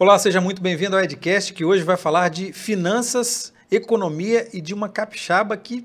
Olá, seja muito bem-vindo ao Edcast, que hoje vai falar de finanças, economia e de uma capixaba que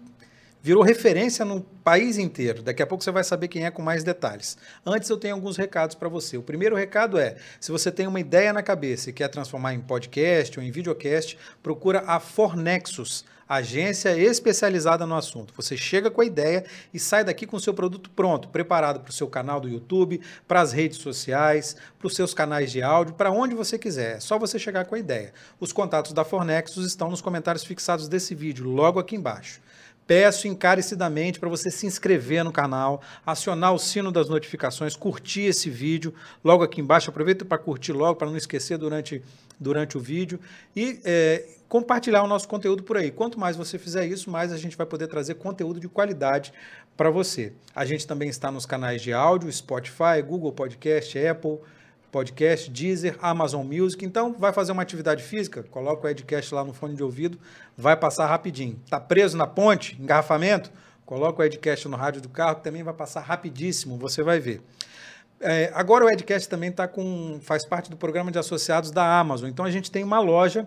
virou referência no país inteiro. Daqui a pouco você vai saber quem é com mais detalhes. Antes eu tenho alguns recados para você. O primeiro recado é: se você tem uma ideia na cabeça e quer transformar em podcast ou em videocast, procura a Fornexus agência especializada no assunto. Você chega com a ideia e sai daqui com o seu produto pronto, preparado para o seu canal do YouTube, para as redes sociais, para os seus canais de áudio, para onde você quiser. É só você chegar com a ideia. Os contatos da Fornexus estão nos comentários fixados desse vídeo, logo aqui embaixo. Peço encarecidamente para você se inscrever no canal, acionar o sino das notificações, curtir esse vídeo logo aqui embaixo. Aproveita para curtir logo, para não esquecer durante, durante o vídeo. E é, compartilhar o nosso conteúdo por aí. Quanto mais você fizer isso, mais a gente vai poder trazer conteúdo de qualidade para você. A gente também está nos canais de áudio, Spotify, Google Podcast, Apple Podcast, Deezer, Amazon Music. Então, vai fazer uma atividade física, coloca o Edcast lá no fone de ouvido, vai passar rapidinho. Tá preso na ponte, engarrafamento? Coloca o Edcast no rádio do carro, que também vai passar rapidíssimo, você vai ver. É, agora o Edcast também tá com, faz parte do programa de associados da Amazon. Então a gente tem uma loja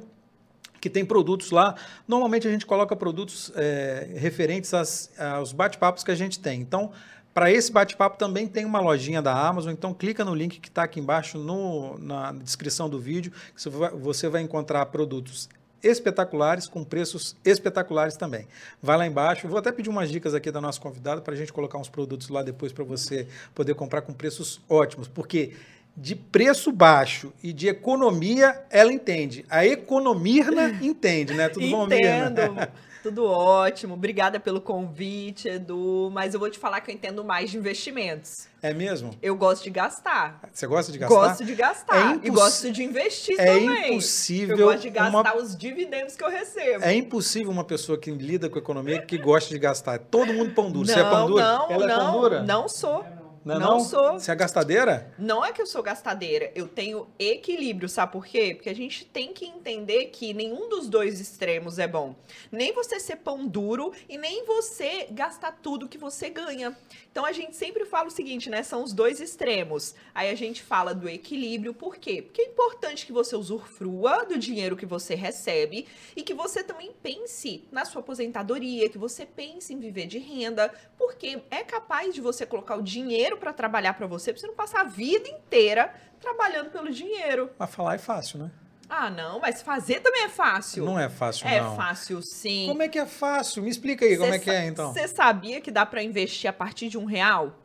que tem produtos lá. Normalmente a gente coloca produtos é, referentes às, aos bate-papos que a gente tem. Então, para esse bate-papo também tem uma lojinha da Amazon, então clica no link que está aqui embaixo no, na descrição do vídeo, que você vai encontrar produtos espetaculares, com preços espetaculares também. Vai lá embaixo, vou até pedir umas dicas aqui da nossa convidada para a gente colocar uns produtos lá depois para você poder comprar com preços ótimos, porque de preço baixo e de economia, ela entende. A economirna entende, né? Tudo bom, Entendo. Tudo ótimo. Obrigada pelo convite, Edu. Mas eu vou te falar que eu entendo mais de investimentos. É mesmo? Eu gosto de gastar. Você gosta de gastar? Gosto de gastar. É e gosto de investir é também. É impossível. Eu gosto de gastar uma... os dividendos que eu recebo. É impossível uma pessoa que lida com economia que gosta de gastar. Todo mundo pão duro. Não, Você é pão duro? Não, Ela é não, pão dura? Não sou. Não, é não, não, sou. Você é gastadeira? Não é que eu sou gastadeira. Eu tenho equilíbrio, sabe por quê? Porque a gente tem que entender que nenhum dos dois extremos é bom. Nem você ser pão duro e nem você gastar tudo que você ganha. Então a gente sempre fala o seguinte, né? São os dois extremos. Aí a gente fala do equilíbrio, por quê? Porque é importante que você usufrua do dinheiro que você recebe e que você também pense na sua aposentadoria, que você pense em viver de renda, porque é capaz de você colocar o dinheiro dinheiro para trabalhar para você, pra você não passar a vida inteira trabalhando pelo dinheiro. Mas falar é fácil, né? Ah, não, mas fazer também é fácil. Não é fácil, é não. É fácil, sim. Como é que é fácil? Me explica aí, Cê como é que é, então. Você sabia que dá para investir a partir de um real?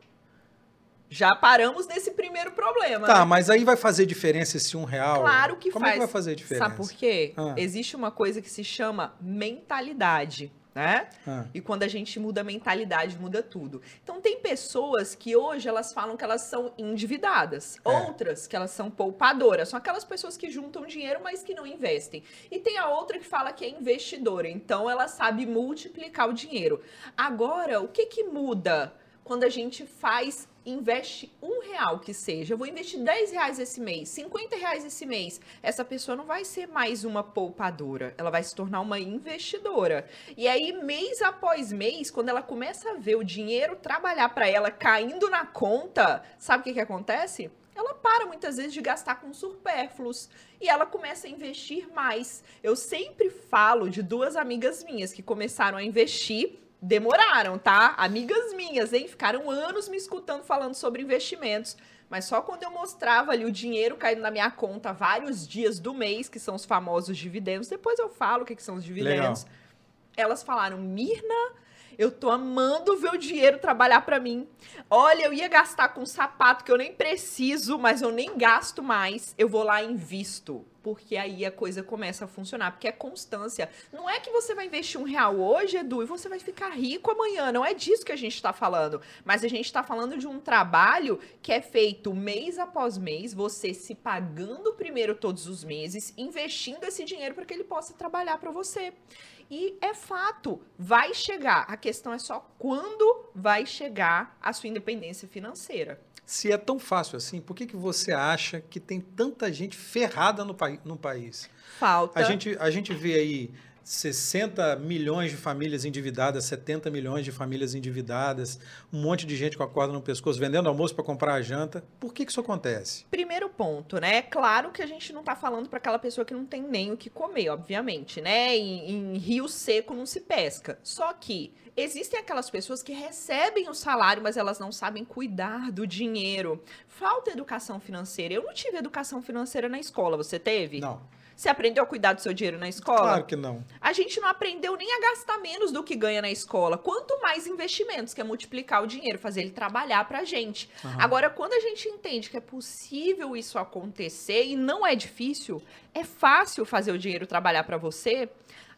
Já paramos nesse primeiro problema. Tá, né? mas aí vai fazer diferença esse um real? Claro que como faz. Como é que vai fazer diferença? Sabe por quê? Ah. Existe uma coisa que se chama mentalidade né? Ah. E quando a gente muda a mentalidade, muda tudo. Então tem pessoas que hoje elas falam que elas são endividadas, é. outras que elas são poupadoras, são aquelas pessoas que juntam dinheiro, mas que não investem. E tem a outra que fala que é investidora, então ela sabe multiplicar o dinheiro. Agora, o que que muda quando a gente faz investe um real que seja, eu vou investir 10 reais esse mês, 50 reais esse mês, essa pessoa não vai ser mais uma poupadora, ela vai se tornar uma investidora. E aí, mês após mês, quando ela começa a ver o dinheiro trabalhar para ela caindo na conta, sabe o que, que acontece? ela para muitas vezes de gastar com supérfluos e ela começa a investir mais. Eu sempre falo de duas amigas minhas que começaram a investir demoraram, tá? Amigas minhas, hein? Ficaram anos me escutando falando sobre investimentos. Mas só quando eu mostrava ali o dinheiro caindo na minha conta vários dias do mês, que são os famosos dividendos, depois eu falo o que, que são os dividendos. Legal. Elas falaram, Mirna, eu tô amando ver o dinheiro trabalhar para mim. Olha, eu ia gastar com um sapato que eu nem preciso, mas eu nem gasto mais. Eu vou lá e invisto. Porque aí a coisa começa a funcionar. Porque é constância. Não é que você vai investir um real hoje, Edu, e você vai ficar rico amanhã. Não é disso que a gente está falando. Mas a gente está falando de um trabalho que é feito mês após mês, você se pagando primeiro todos os meses, investindo esse dinheiro para que ele possa trabalhar para você. E é fato, vai chegar. A questão é só quando vai chegar a sua independência financeira. Se é tão fácil assim, por que, que você acha que tem tanta gente ferrada no, no país? Falta. A gente, a gente vê aí 60 milhões de famílias endividadas, 70 milhões de famílias endividadas, um monte de gente com a corda no pescoço, vendendo almoço para comprar a janta. Por que, que isso acontece? Primeiro ponto, né? É claro que a gente não está falando para aquela pessoa que não tem nem o que comer, obviamente, né? Em, em rio seco não se pesca. Só que existem aquelas pessoas que recebem o salário, mas elas não sabem cuidar do dinheiro. Falta educação financeira. Eu não tive educação financeira na escola, você teve? Não. Você aprendeu a cuidar do seu dinheiro na escola? Claro que não. A gente não aprendeu nem a gastar menos do que ganha na escola. Quanto mais investimentos, que é multiplicar o dinheiro, fazer ele trabalhar pra gente. Uhum. Agora, quando a gente entende que é possível isso acontecer e não é difícil, é fácil fazer o dinheiro trabalhar para você,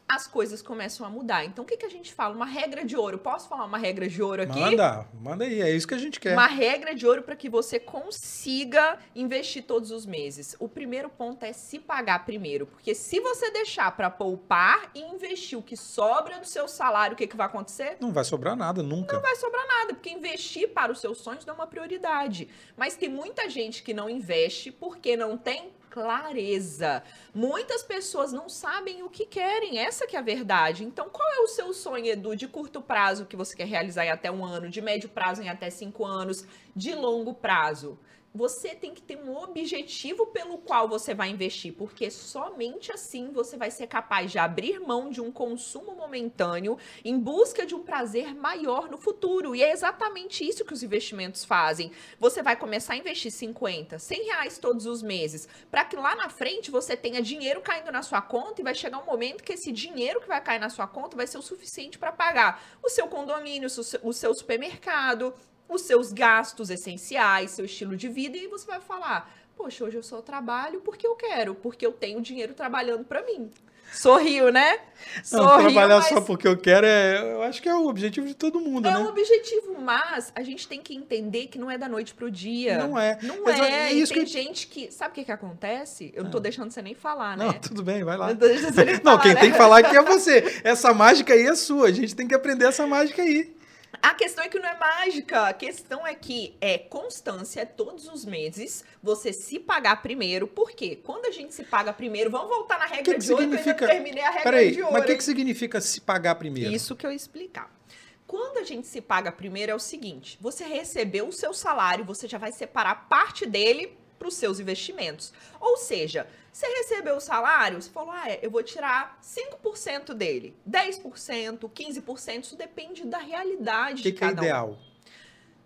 as coisas começam a mudar. Então, o que, que a gente fala? Uma regra de ouro. Posso falar uma regra de ouro aqui? Manda, manda aí, é isso que a gente quer. Uma regra de ouro para que você consiga investir todos os meses. O primeiro ponto é se pagar primeiro, porque se você deixar para poupar e investir o que sobra do seu salário, o que, que vai acontecer? Não vai sobrar nada, nunca. Não vai sobrar nada, porque investir para os seus sonhos não é uma prioridade. Mas tem muita gente que não investe porque não tem clareza. Muitas pessoas não sabem o que querem, essa que é a verdade. Então, qual é o seu sonho, Edu, de curto prazo que você quer realizar em até um ano, de médio prazo em até cinco anos, de longo prazo? Você tem que ter um objetivo pelo qual você vai investir, porque somente assim você vai ser capaz de abrir mão de um consumo momentâneo em busca de um prazer maior no futuro. E é exatamente isso que os investimentos fazem. Você vai começar a investir 50, 100 reais todos os meses, para que lá na frente você tenha dinheiro caindo na sua conta e vai chegar um momento que esse dinheiro que vai cair na sua conta vai ser o suficiente para pagar o seu condomínio, o seu supermercado, os seus gastos essenciais, seu estilo de vida, e você vai falar: Poxa, hoje eu só trabalho porque eu quero, porque eu tenho dinheiro trabalhando para mim. Sorriu, né? Sorriu, não, trabalhar mas... só porque eu quero é, eu acho que é o objetivo de todo mundo, é né? É um objetivo, mas a gente tem que entender que não é da noite pro dia. Não é. Não é. é isso tem que... gente que, sabe o que que acontece? Eu não tô ah. deixando você nem falar, né? Não, tudo bem, vai lá. Não tô deixando você nem falar, Não, quem né? tem que falar aqui é você. Essa mágica aí é sua, a gente tem que aprender essa mágica aí. A questão é que não é mágica. A questão é que é constância, é todos os meses você se pagar primeiro. Por quê? Quando a gente se paga primeiro, vamos voltar na regra que que de significa... ouro, que eu terminei a regra Peraí, de ouro. Mas o que, que significa se pagar primeiro? Isso que eu ia explicar. Quando a gente se paga primeiro é o seguinte: você recebeu o seu salário, você já vai separar parte dele para os seus investimentos. Ou seja, você recebeu o salário, você falou, ah, é, eu vou tirar 5% dele, 10%, 15%, isso depende da realidade que de cada que é ideal? Um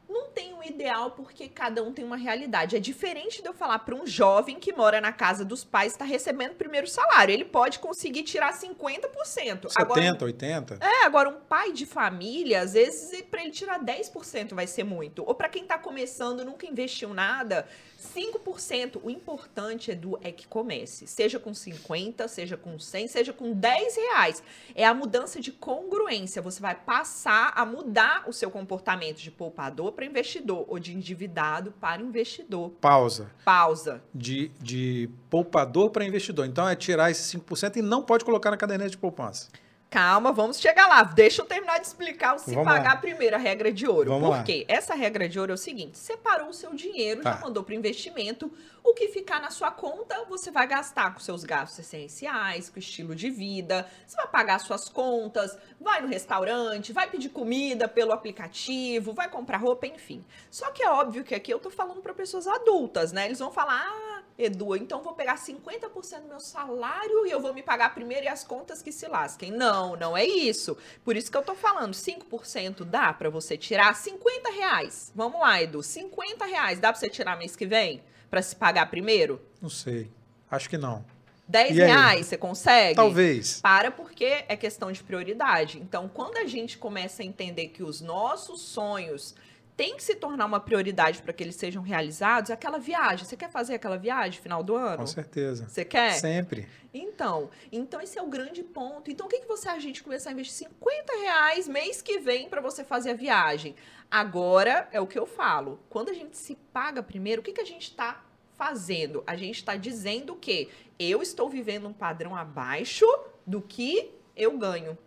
não tem um ideal porque cada um tem uma realidade. É diferente de eu falar para um jovem que mora na casa dos pais está recebendo o primeiro salário. Ele pode conseguir tirar 50%. 70, agora, 80%? É, agora um pai de família, às vezes para ele tirar 10% vai ser muito. Ou para quem está começando, nunca investiu nada, 5%. O importante, Edu, é que comece. Seja com 50, seja com 100, seja com 10 reais. É a mudança de congruência. Você vai passar a mudar o seu comportamento de poupador para investidor ou de endividado para investidor. Pausa. Pausa. De, de poupador para investidor. Então é tirar esses 5% e não pode colocar na caderneta de poupança. Calma, vamos chegar lá. Deixa eu terminar de explicar o se vamos pagar lá. primeiro, a regra de ouro. Vamos Por quê? Essa regra de ouro é o seguinte: separou o seu dinheiro, tá. já mandou para investimento. O que ficar na sua conta, você vai gastar com seus gastos essenciais, com estilo de vida. Você vai pagar suas contas, vai no restaurante, vai pedir comida pelo aplicativo, vai comprar roupa, enfim. Só que é óbvio que aqui eu tô falando para pessoas adultas, né? Eles vão falar: ah, Edu, então vou pegar 50% do meu salário e eu vou me pagar primeiro e as contas que se lasquem. Não, não é isso. Por isso que eu tô falando, 5% dá para você tirar 50 reais. Vamos lá, Edu, 50 reais dá para você tirar mês que vem? para se pagar primeiro? Não sei. Acho que não. 10 e reais você consegue? Talvez. Para porque é questão de prioridade. Então, quando a gente começa a entender que os nossos sonhos tem que se tornar uma prioridade para que eles sejam realizados, aquela viagem. Você quer fazer aquela viagem final do ano? Com certeza. Você quer? Sempre. Então, então esse é o grande ponto. Então, o que, que você a gente começar a investir 50 reais mês que vem para você fazer a viagem? Agora é o que eu falo. Quando a gente se paga primeiro, o que, que a gente está fazendo? A gente está dizendo que eu estou vivendo um padrão abaixo do que eu ganho.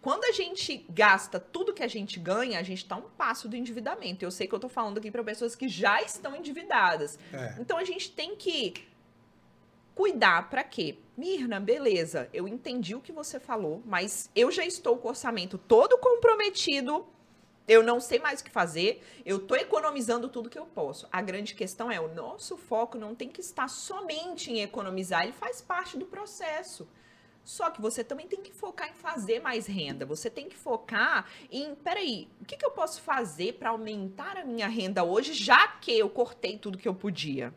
Quando a gente gasta tudo que a gente ganha, a gente está um passo do endividamento. Eu sei que eu estou falando aqui para pessoas que já estão endividadas. É. Então a gente tem que Cuidar para quê? Mirna, beleza, eu entendi o que você falou, mas eu já estou com o orçamento todo comprometido eu não sei mais o que fazer, eu estou economizando tudo que eu posso. A grande questão é, o nosso foco não tem que estar somente em economizar, ele faz parte do processo. Só que você também tem que focar em fazer mais renda. Você tem que focar em, peraí, o que, que eu posso fazer para aumentar a minha renda hoje, já que eu cortei tudo que eu podia?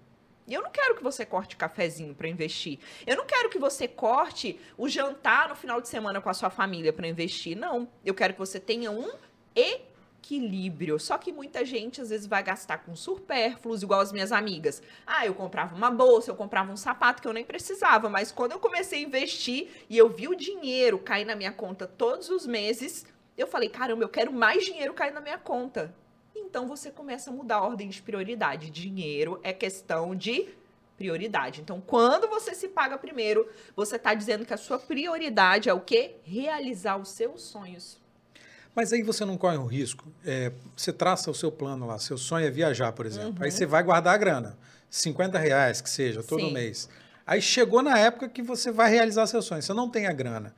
Eu não quero que você corte cafezinho para investir. Eu não quero que você corte o jantar no final de semana com a sua família para investir. Não. Eu quero que você tenha um e equilíbrio. Só que muita gente às vezes vai gastar com supérfluos, igual as minhas amigas. Ah, eu comprava uma bolsa, eu comprava um sapato que eu nem precisava, mas quando eu comecei a investir e eu vi o dinheiro cair na minha conta todos os meses, eu falei: caramba, eu quero mais dinheiro cair na minha conta. Então você começa a mudar a ordem de prioridade. Dinheiro é questão de prioridade. Então, quando você se paga primeiro, você está dizendo que a sua prioridade é o quê? Realizar os seus sonhos. Mas aí você não corre o risco. É, você traça o seu plano lá, seu sonho é viajar, por exemplo. Uhum. Aí você vai guardar a grana, 50 reais que seja, todo Sim. mês. Aí chegou na época que você vai realizar seu sonho, você não tem a grana.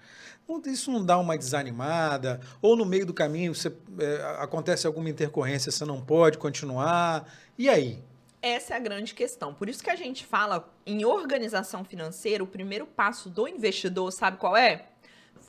Isso não dá uma desanimada? Ou no meio do caminho você, é, acontece alguma intercorrência, você não pode continuar? E aí? Essa é a grande questão. Por isso que a gente fala em organização financeira, o primeiro passo do investidor, sabe qual é?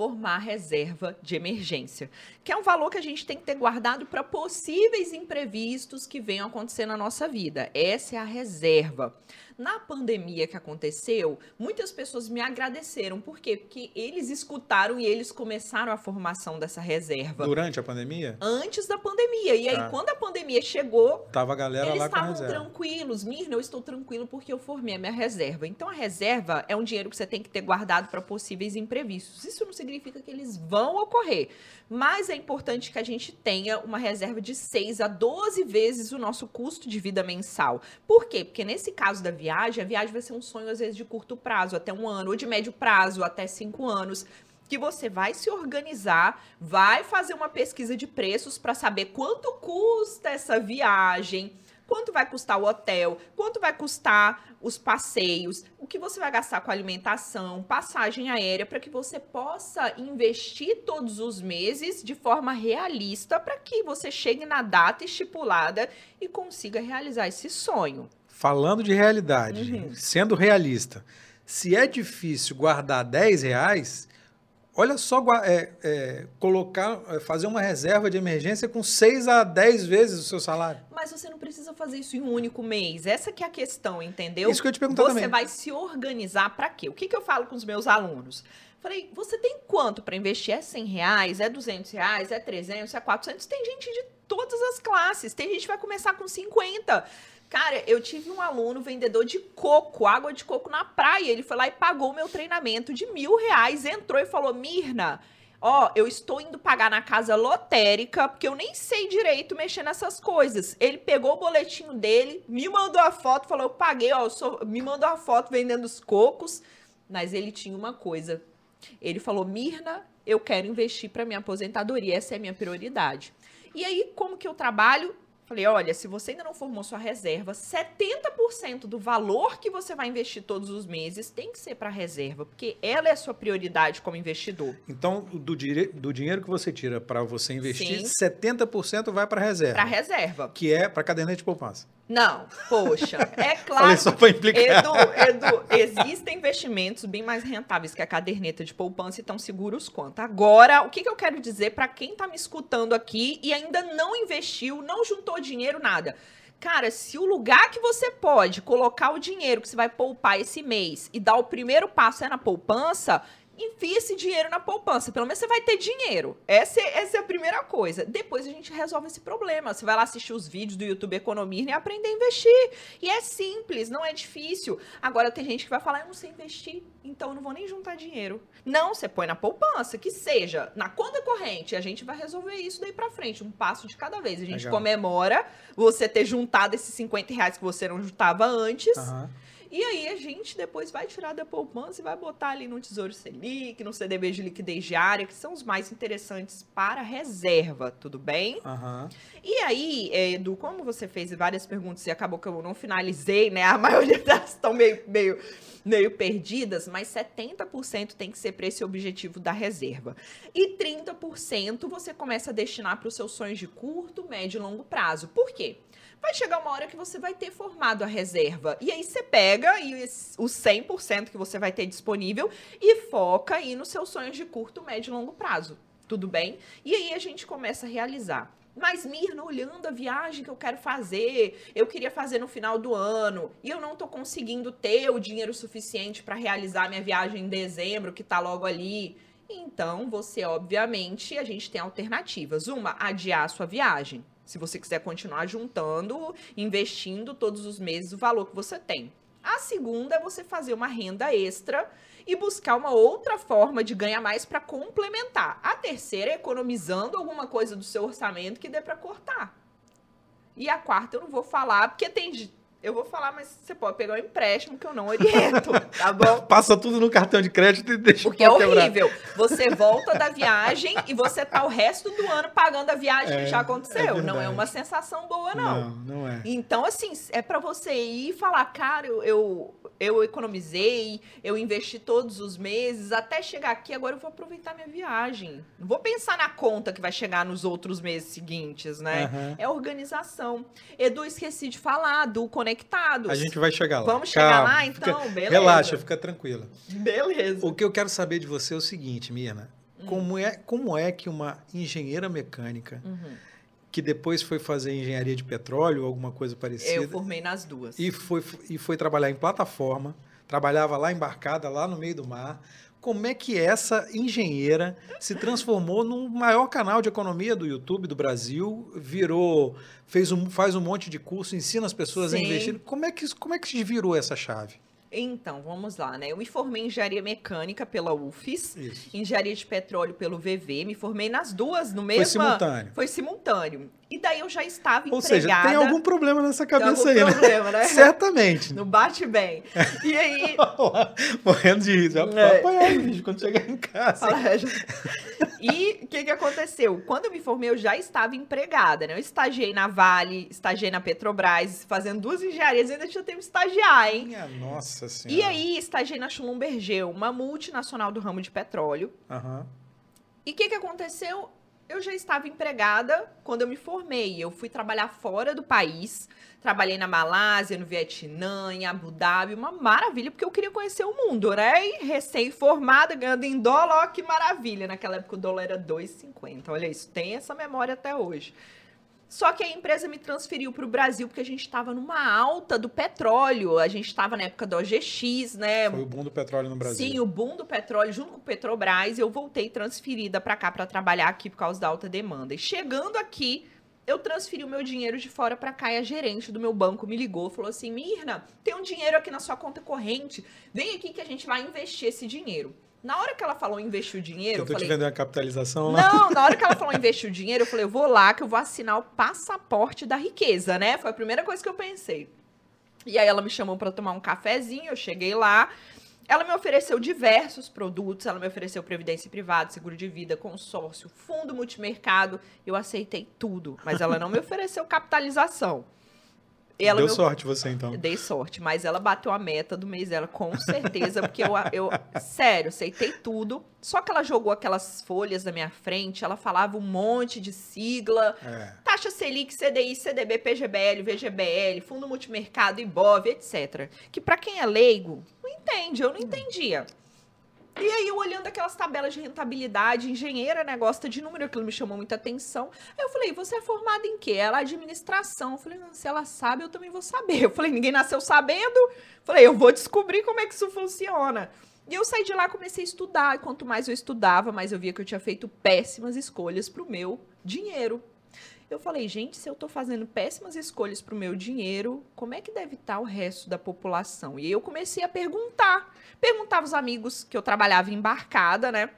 Formar reserva de emergência, que é um valor que a gente tem que ter guardado para possíveis imprevistos que venham acontecer na nossa vida. Essa é a reserva. Na pandemia que aconteceu, muitas pessoas me agradeceram. Por quê? Porque eles escutaram e eles começaram a formação dessa reserva. Durante a pandemia? Antes da pandemia. E aí, ah. quando a pandemia chegou, Tava a galera eles lá estavam tranquilos. Mirna, eu estou tranquilo porque eu formei a minha reserva. Então, a reserva é um dinheiro que você tem que ter guardado para possíveis imprevistos. Isso não significa que eles vão ocorrer. Mas é importante que a gente tenha uma reserva de 6 a 12 vezes o nosso custo de vida mensal. Por quê? Porque nesse caso da viagem, viagem, a viagem vai ser um sonho, às vezes, de curto prazo, até um ano, ou de médio prazo, até cinco anos que você vai se organizar, vai fazer uma pesquisa de preços para saber quanto custa essa viagem, quanto vai custar o hotel, quanto vai custar os passeios, o que você vai gastar com alimentação, passagem aérea, para que você possa investir todos os meses de forma realista para que você chegue na data estipulada e consiga realizar esse sonho falando de realidade, uhum. sendo realista, se é difícil guardar 10 reais, olha só é, é, colocar, é, fazer uma reserva de emergência com 6 a 10 vezes o seu salário. Mas você não precisa fazer isso em um único mês. Essa que é a questão, entendeu? Isso que eu te perguntar você também. Você vai se organizar para quê? O que, que eu falo com os meus alunos? Falei, você tem quanto para investir? É 100 reais? É 200 reais? É 300? É 400? Tem gente de todas as classes. Tem gente que vai começar com 50. Cara, eu tive um aluno vendedor de coco, água de coco na praia. Ele foi lá e pagou o meu treinamento de mil reais. Entrou e falou: Mirna, ó, eu estou indo pagar na casa lotérica, porque eu nem sei direito mexer nessas coisas. Ele pegou o boletinho dele, me mandou a foto, falou: eu paguei, ó, eu sou... me mandou a foto vendendo os cocos. Mas ele tinha uma coisa. Ele falou: Mirna, eu quero investir para minha aposentadoria, essa é a minha prioridade. E aí, como que eu trabalho? Falei, olha, se você ainda não formou sua reserva, 70% do valor que você vai investir todos os meses tem que ser para reserva, porque ela é a sua prioridade como investidor. Então, do, do dinheiro que você tira para você investir, Sim. 70% vai para reserva. Para reserva. Que é para caderneta de poupança. Não, poxa, é claro. Falei só para implicar. Edu, Edu, existem investimentos bem mais rentáveis que a caderneta de poupança e tão seguros quanto. Agora, o que, que eu quero dizer para quem está me escutando aqui e ainda não investiu, não juntou dinheiro, nada? Cara, se o lugar que você pode colocar o dinheiro que você vai poupar esse mês e dar o primeiro passo é na poupança, enfia esse dinheiro na poupança. Pelo menos você vai ter dinheiro. Essa, é, essa é a primeira coisa. Depois a gente resolve esse problema. Você vai lá assistir os vídeos do YouTube Economia e aprender a investir. E é simples, não é difícil. Agora tem gente que vai falar, eu não sei investir, então eu não vou nem juntar dinheiro. Não, você põe na poupança, que seja na conta corrente. A gente vai resolver isso daí pra frente, um passo de cada vez. A gente Legal. comemora você ter juntado esses 50 reais que você não juntava antes. Uhum E aí a gente depois vai tirar da poupança e vai botar ali no Tesouro Selic, no CDB de liquidez diária, que são os mais interessantes para reserva, tudo bem? Uhum. E aí, Edu, como você fez várias perguntas e acabou que eu não finalizei, né? A maioria delas estão meio, meio, meio perdidas, mas 70% tem que ser para esse objetivo da reserva. E 30% você começa a destinar para os seus sonhos de curto, médio e longo prazo. Por quê? Vai chegar uma hora que você vai ter formado a reserva. E aí você pega e o 100% que você vai ter disponível e foca aí nos seus sonhos de curto, médio e longo prazo. Tudo bem? E aí a gente começa a realizar. Mas, Mirna, olhando a viagem que eu quero fazer, eu queria fazer no final do ano e eu não estou conseguindo ter o dinheiro suficiente para realizar minha viagem em dezembro, que está logo ali. Então, você, obviamente, a gente tem alternativas. Uma, adiar a sua viagem se você quiser continuar juntando, investindo todos os meses o valor que você tem. A segunda é você fazer uma renda extra e buscar uma outra forma de ganhar mais para complementar. A terceira é economizando alguma coisa do seu orçamento que dê para cortar. E a quarta eu não vou falar, porque tem eu vou falar, mas você pode pegar um empréstimo que eu não oriento, tá bom? Passa tudo no cartão de crédito e deixa Porque é horrível. Você volta da viagem e você tá o resto do ano pagando a viagem é, que já aconteceu. É não é uma sensação boa, não. Não, não é. Então, assim, é para você ir e falar, cara, eu, eu, eu economizei, eu investi todos os meses, até chegar aqui, agora eu vou aproveitar minha viagem. Não vou pensar na conta que vai chegar nos outros meses seguintes, né? Uhum. É organização. Edu, esqueci de falar do Conexão conectados. A gente vai chegar lá. Vamos Calma, chegar lá, então? Fica, beleza. Relaxa, fica tranquila. Beleza. O que eu quero saber de você é o seguinte, Mirna. Hum. Como, é, como é que uma engenheira mecânica, uhum. que depois foi fazer engenharia de petróleo, alguma coisa parecida... Eu formei nas duas. E foi, e foi trabalhar em plataforma, trabalhava lá embarcada, lá no meio do mar como é que essa engenheira se transformou no maior canal de economia do YouTube do Brasil, virou, fez um, faz um monte de curso, ensina as pessoas Sim. a investir. Como é que como é que virou essa chave? Então, vamos lá, né? Eu me formei em engenharia mecânica pela UFES, Isso. engenharia de petróleo pelo VV, me formei nas duas no mesmo. Foi simultâneo. Foi simultâneo. E daí eu já estava Ou empregada. Ou seja, tem algum problema nessa cabeça aí, né? problema, né? Certamente. Não bate bem. E aí... Morrendo de rir. Já é. apanhar bicho quando chegar em casa. e o que, que aconteceu? Quando eu me formei, eu já estava empregada, né? Eu estagiei na Vale, estagiei na Petrobras, fazendo duas engenharias, ainda tinha tempo de estagiar, hein? Minha nossa senhora. E aí, estagiei na Schlumberger, uma multinacional do ramo de petróleo. Aham. Uhum. E o que, que aconteceu? Eu já estava empregada quando eu me formei. Eu fui trabalhar fora do país. Trabalhei na Malásia, no Vietnã, em Abu Dhabi. Uma maravilha, porque eu queria conhecer o mundo, né? E recém-formada, ganhando em dólar, ó, que maravilha. Naquela época o dólar era 2,50. Olha isso, tem essa memória até hoje. Só que a empresa me transferiu para o Brasil porque a gente estava numa alta do petróleo. A gente estava na época do OGX, né? Foi o boom do petróleo no Brasil. Sim, o boom do petróleo junto com o Petrobras. Eu voltei transferida para cá para trabalhar aqui por causa da alta demanda. E chegando aqui, eu transferi o meu dinheiro de fora para cá e a gerente do meu banco me ligou, falou assim: "Mirna, tem um dinheiro aqui na sua conta corrente. Vem aqui que a gente vai investir esse dinheiro". Na hora que ela falou investir o dinheiro. Tentou eu falei, te vender uma capitalização lá? Não, na hora que ela falou investir o dinheiro, eu falei, eu vou lá que eu vou assinar o passaporte da riqueza, né? Foi a primeira coisa que eu pensei. E aí ela me chamou para tomar um cafezinho, eu cheguei lá. Ela me ofereceu diversos produtos, ela me ofereceu previdência privada, seguro de vida, consórcio, fundo multimercado. Eu aceitei tudo, mas ela não me ofereceu capitalização. Ela Deu meu... sorte você, então. Dei sorte, mas ela bateu a meta do mês dela, com certeza, porque eu, eu, sério, aceitei tudo. Só que ela jogou aquelas folhas na minha frente, ela falava um monte de sigla. É. Taxa Selic, CDI, CDB, PGBL, VGBL, Fundo Multimercado, IBOV, etc. Que para quem é leigo, não entende, eu não entendia. E aí, eu olhando aquelas tabelas de rentabilidade, engenheira, né, gosta de número, aquilo me chamou muita atenção. Aí eu falei, você é formada em quê? Ela administração. Eu falei, se ela sabe, eu também vou saber. Eu falei, ninguém nasceu sabendo. Eu falei, eu vou descobrir como é que isso funciona. E eu saí de lá, comecei a estudar. E quanto mais eu estudava, mais eu via que eu tinha feito péssimas escolhas para o meu dinheiro. Eu falei, gente, se eu estou fazendo péssimas escolhas para o meu dinheiro, como é que deve estar tá o resto da população? E eu comecei a perguntar. Perguntava aos amigos que eu trabalhava embarcada, né?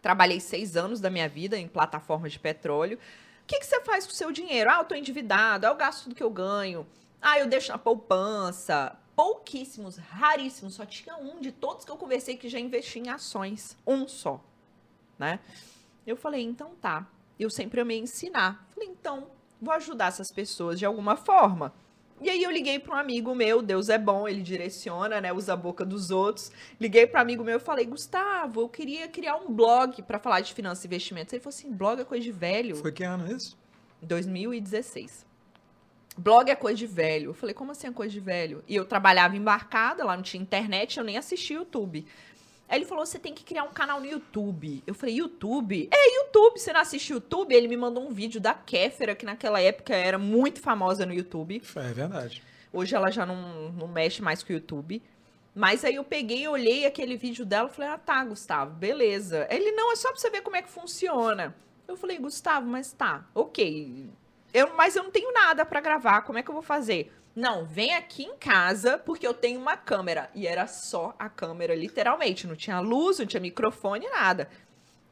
Trabalhei seis anos da minha vida em plataformas de petróleo. O que, que você faz com o seu dinheiro? Ah, eu estou endividado, é o gasto do que eu ganho. Ah, eu deixo na poupança. pouquíssimos, raríssimos. Só tinha um de todos que eu conversei que já investiu em ações. Um só, né? Eu falei, então tá. Eu sempre amei ensinar. Falei, então, vou ajudar essas pessoas de alguma forma. E aí eu liguei para um amigo meu, Deus é bom, ele direciona, né, usa a boca dos outros. Liguei para um amigo meu e falei: "Gustavo, eu queria criar um blog para falar de finanças e investimentos". Ele falou assim: "Blog é coisa de velho". Foi que ano isso? 2016. Blog é coisa de velho. Eu falei: "Como assim é coisa de velho?". E eu trabalhava embarcada, lá não tinha internet, eu nem assistia YouTube. Aí ele falou: você tem que criar um canal no YouTube. Eu falei: YouTube? É, YouTube. Você não assiste YouTube? Ele me mandou um vídeo da Kéfera, que naquela época era muito famosa no YouTube. É verdade. Hoje ela já não, não mexe mais com o YouTube. Mas aí eu peguei, olhei aquele vídeo dela e falei: ah, tá, Gustavo, beleza. Ele: não, é só pra você ver como é que funciona. Eu falei: Gustavo, mas tá, ok. Eu, mas eu não tenho nada para gravar, como é que eu vou fazer? Não, vem aqui em casa porque eu tenho uma câmera. E era só a câmera, literalmente. Não tinha luz, não tinha microfone, nada.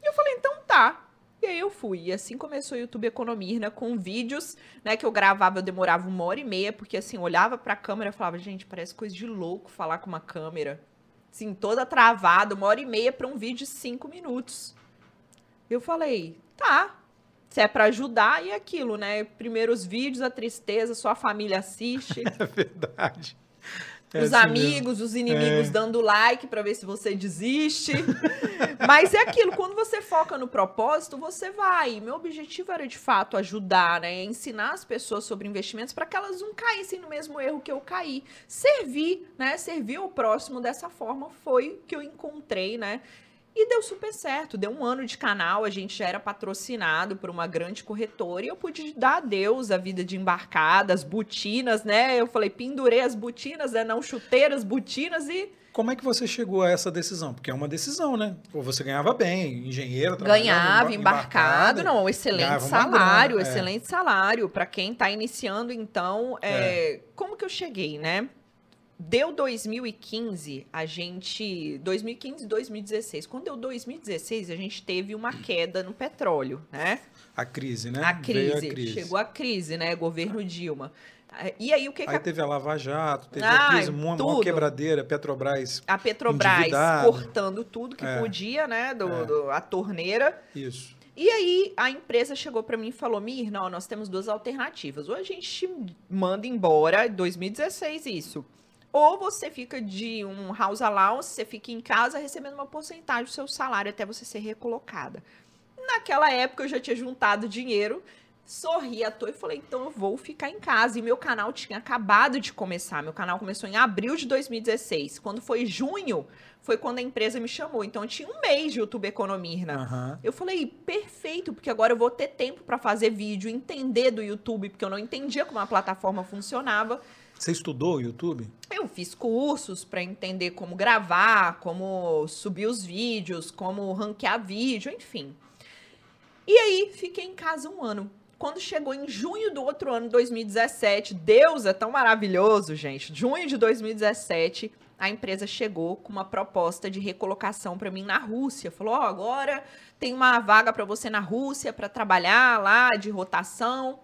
E eu falei, então tá. E aí eu fui. E assim começou o YouTube Economirna com vídeos, né, que eu gravava, eu demorava uma hora e meia, porque assim, olhava pra câmera e falava, gente, parece coisa de louco falar com uma câmera. Assim, toda travada, uma hora e meia para um vídeo de cinco minutos. Eu falei, tá, se é para ajudar, e aquilo, né? Primeiros vídeos, a tristeza, sua família assiste. É verdade. É os assim amigos, mesmo. os inimigos é. dando like para ver se você desiste. Mas é aquilo, quando você foca no propósito, você vai. Meu objetivo era de fato ajudar, né? Ensinar as pessoas sobre investimentos para que elas não caíssem no mesmo erro que eu caí. Servir, né? Servir o próximo dessa forma foi que eu encontrei, né? E deu super certo. Deu um ano de canal, a gente já era patrocinado por uma grande corretora e eu pude dar a Deus a vida de embarcadas, botinas, né? Eu falei, pendurei as botinas, né? Não chuteiras, botinas e. Como é que você chegou a essa decisão? Porque é uma decisão, né? Ou você ganhava bem, engenheiro, ganhava embarcado, não, excelente salário, grana, é. excelente é. salário para quem está iniciando. Então, é, é. como que eu cheguei, né? Deu 2015, a gente. 2015 e 2016. Quando deu 2016, a gente teve uma queda no petróleo, né? A crise, né? A crise. a crise. Chegou a crise, né? Governo Dilma. E aí o que, aí que a... teve a Lava Jato, teve ah, a crise, uma, uma quebradeira, Petrobras. A Petrobras cortando tudo que é. podia, né? Do, é. do, a torneira. Isso. E aí a empresa chegou para mim e falou: Mir, não, nós temos duas alternativas. Ou a gente manda embora, 2016 isso ou você fica de um house allowance, você fica em casa recebendo uma porcentagem do seu salário até você ser recolocada. Naquela época eu já tinha juntado dinheiro, sorri à toa e falei, então eu vou ficar em casa. E meu canal tinha acabado de começar. Meu canal começou em abril de 2016. Quando foi junho, foi quando a empresa me chamou. Então eu tinha um mês de YouTube Economirna. Uhum. Eu falei, perfeito, porque agora eu vou ter tempo para fazer vídeo, entender do YouTube, porque eu não entendia como a plataforma funcionava. Você estudou o YouTube? Eu fiz cursos para entender como gravar, como subir os vídeos, como ranquear vídeo, enfim. E aí, fiquei em casa um ano. Quando chegou em junho do outro ano, 2017, Deus é tão maravilhoso, gente. Junho de 2017, a empresa chegou com uma proposta de recolocação para mim na Rússia. Falou: "Ó, oh, agora tem uma vaga para você na Rússia para trabalhar lá de rotação".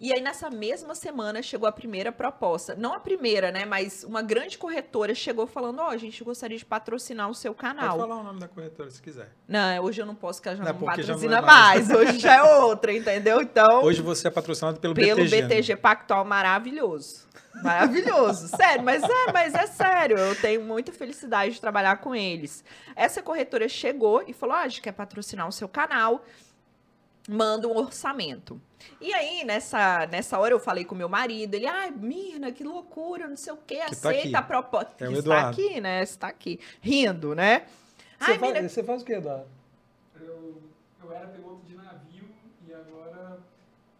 E aí, nessa mesma semana, chegou a primeira proposta. Não a primeira, né? Mas uma grande corretora chegou falando: Ó, oh, a gente gostaria de patrocinar o seu canal. Pode falar o nome da corretora se quiser. Não, hoje eu não posso, porque ela já não, não patrocina já não é mais. mais. Hoje já é outra, entendeu? Então. Hoje você é patrocinado pelo, pelo BTG. Pelo BTG né? Pactual maravilhoso. Maravilhoso, sério, mas é, mas é sério, eu tenho muita felicidade de trabalhar com eles. Essa corretora chegou e falou: ah, a gente quer patrocinar o seu canal manda um orçamento. E aí, nessa, nessa hora, eu falei com meu marido, ele, ai, Mirna, que loucura, não sei o quê, que tá aceita tá a proposta. É está aqui, né? Está aqui, rindo, né? Você, ai, faz, Mirna... você faz o quê, Eduardo? Eu, eu era piloto de navio e agora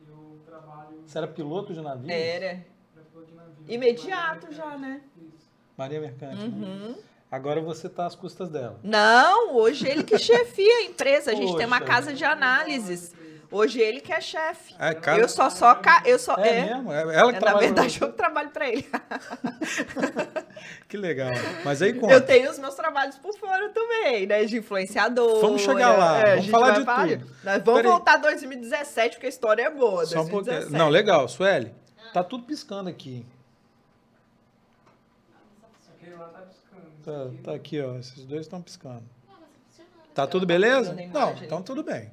eu trabalho... Você era piloto de navio? Era. Era piloto de navio. Imediato já, né? Isso. Maria Mercante. Né? Uhum. Né? Agora você está às custas dela. Não, hoje ele que chefia a empresa. A gente Poxa, tem uma casa de análises. Hoje ele que é chefe. É, cara... Eu só só ca... eu só é, é mesmo. É ela que é, Na verdade, eu trabalho para ele. que legal. Mas aí conta. Eu tenho os meus trabalhos por fora também, né? De influenciador. Vamos chegar lá. É, vamos falar de tudo. Nós vamos Pera voltar a 2017 porque a história é boa. Só um pouquinho. Não, legal, Sueli. Tá tudo piscando aqui. tá. Tá, aqui, ó. Esses dois estão piscando. Tá funcionando. Tá tudo tá beleza? Não, então tudo bem.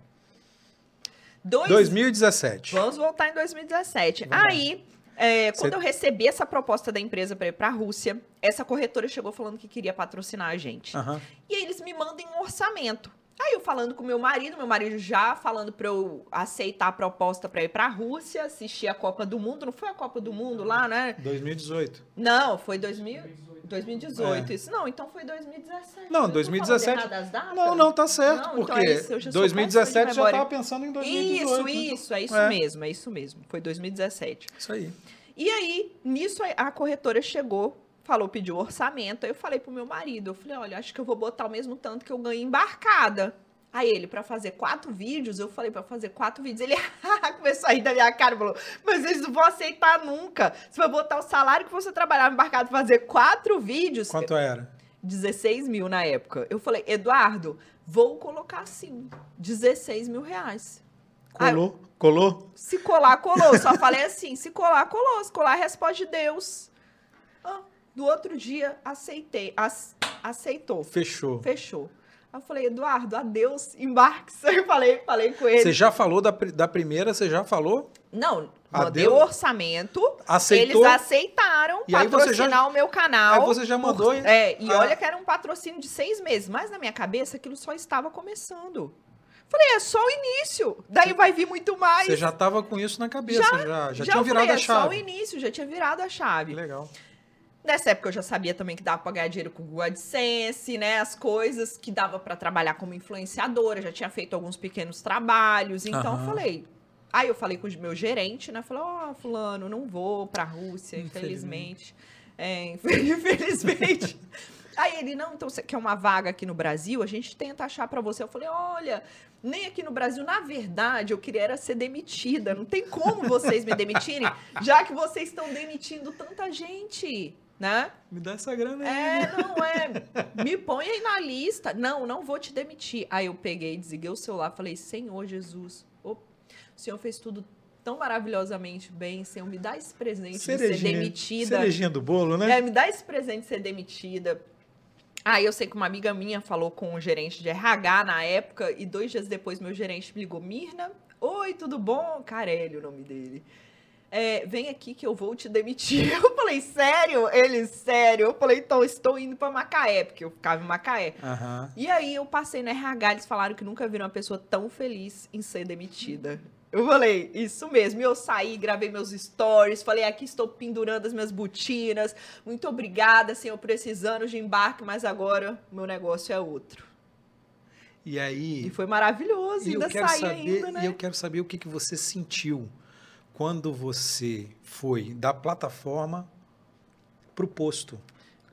Dois- 2017. Vamos voltar em 2017. Vamos. Aí, é, quando Cê- eu recebi essa proposta da empresa para ir para a Rússia, essa corretora chegou falando que queria patrocinar a gente. Aham. E aí eles me mandam um orçamento. Aí eu falando com meu marido, meu marido já falando para eu aceitar a proposta para ir para a Rússia, assistir a Copa do Mundo. Não foi a Copa do Mundo lá, né? 2018. Não, foi 2000, 2018. É. Isso não, então foi 2017. Não, Eu tô 2017 falando errado as datas? Não, não, tá certo, Não, então porque é isso, eu já sou 2017 péssima de já memória. tava pensando em 2018. Isso, né? isso, é isso É. mesmo, é isso mesmo. Foi 2017. Isso aí. E aí, nisso a- corretora chegou, falou, pediu orçamento. Aí eu falei pro meu marido, eu falei, olha, acho que eu vou botar o mesmo tanto que eu ganho embarcada. Aí ele, pra fazer quatro vídeos, eu falei pra fazer quatro vídeos. Ele começou a rir da minha cara e falou: Mas eles não vão aceitar nunca. Você vai botar o salário que você trabalhava embarcado pra fazer quatro vídeos. Quanto era? 16 mil na época. Eu falei, Eduardo, vou colocar sim. 16 mil reais. Ah, Colou? Colou? Se colar, colou. Só falei assim: se colar, colou. Se colar, resposta de Deus. Ah, do outro dia, aceitei. Ace- aceitou. Fechou. Fechou. Aí eu falei, Eduardo, adeus, embarque. Eu falei, falei com ele. Você já falou da, da primeira, você já falou? Não, mandei o orçamento. Aceitou? Eles aceitaram E aí você já- patrocinar o meu canal. Aí você já mandou Por- e- É, e Ah. olha que era um patrocínio de seis meses. Mas na minha cabeça, aquilo só estava começando. Falei, é só o início. Daí vai vir muito mais. Você já tava com isso na cabeça, já. Já, tinha eu virado falei, a É só o chave. início, já tinha virado a chave. Legal. Nessa época eu já sabia também que dava pra ganhar dinheiro com o Google AdSense, né? As coisas que dava pra trabalhar como influenciadora, já tinha feito alguns pequenos trabalhos. Então Aham. eu falei. Aí eu falei com o meu gerente, né? Falei, ó, fulano, não vou pra Rússia, infelizmente. É, infelizmente. Aí ele, não, então você quer uma vaga aqui no Brasil? A gente tenta achar pra você. Eu falei, olha, nem aqui no Brasil, na verdade, eu queria era ser demitida. Não tem como vocês me demitirem, já que vocês estão demitindo tanta gente, né? Me dá essa grana aí. É, não é. Me põe aí na lista. Não, não vou te demitir. Aí eu peguei, desliguei o celular, falei: Senhor Jesus, o Senhor fez tudo tão maravilhosamente bem. Senhor, me dá esse presente de ser Cerejinha, demitida. cerejinha do bolo, né? É, me dá esse presente de ser demitida. Aí eu sei que uma amiga minha falou com o gerente de RH na época, e dois dias depois meu gerente me ligou, Mirna, oi, tudo bom? Carelli, o nome dele. É, vem aqui que eu vou te demitir. Eu falei, sério? Ele, sério. Eu falei, então, estou indo para Macaé, porque eu ficava em Macaé. Aham. E aí eu passei no RH, eles falaram que nunca viram uma pessoa tão feliz em ser demitida. Eu falei, isso mesmo. E eu saí, gravei meus stories, falei, aqui estou pendurando as minhas botinas. Muito obrigada, Senhor, por esses anos de embarque, mas agora o meu negócio é outro. E aí. E foi maravilhoso, E eu ainda quero saí saber, ainda, né? e eu quero saber o que, que você sentiu quando você foi da plataforma pro posto.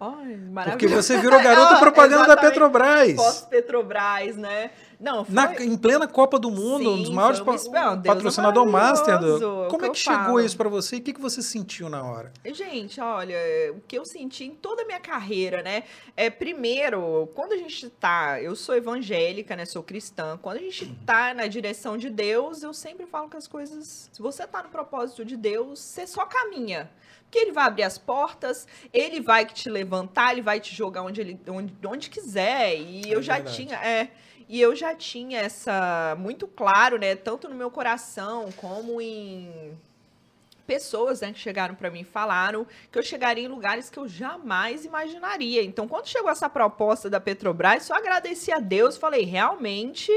Ai, Porque você virou garota Ah, propaganda da. Petrobras. Pós-Petrobras, né? Não, foi... Na- em plena Copa do Mundo, um dos Sim, maiores foi uma pa- experiência. Não, Deus é patrocinador master. do- é Como que é que chegou falo. isso pra você? E o que, que você sentiu na hora? Gente, olha, o que eu senti em toda a minha carreira, né? É, primeiro, quando a gente tá. Eu sou evangélica, né? Sou cristã. Quando a gente tá na direção de Deus, eu sempre falo que as coisas. Se você tá no propósito de Deus, você só caminha. Porque ele vai abrir as portas, ele vai te levantar, ele vai te jogar onde ele onde, onde quiser. E É eu já verdade. tinha. É, e eu já tinha essa muito claro, né? Tanto no meu coração como em pessoas né, que chegaram para mim e falaram que eu chegaria em lugares que eu jamais imaginaria. Então, quando chegou essa proposta da Petrobras, só agradeci a Deus, falei, realmente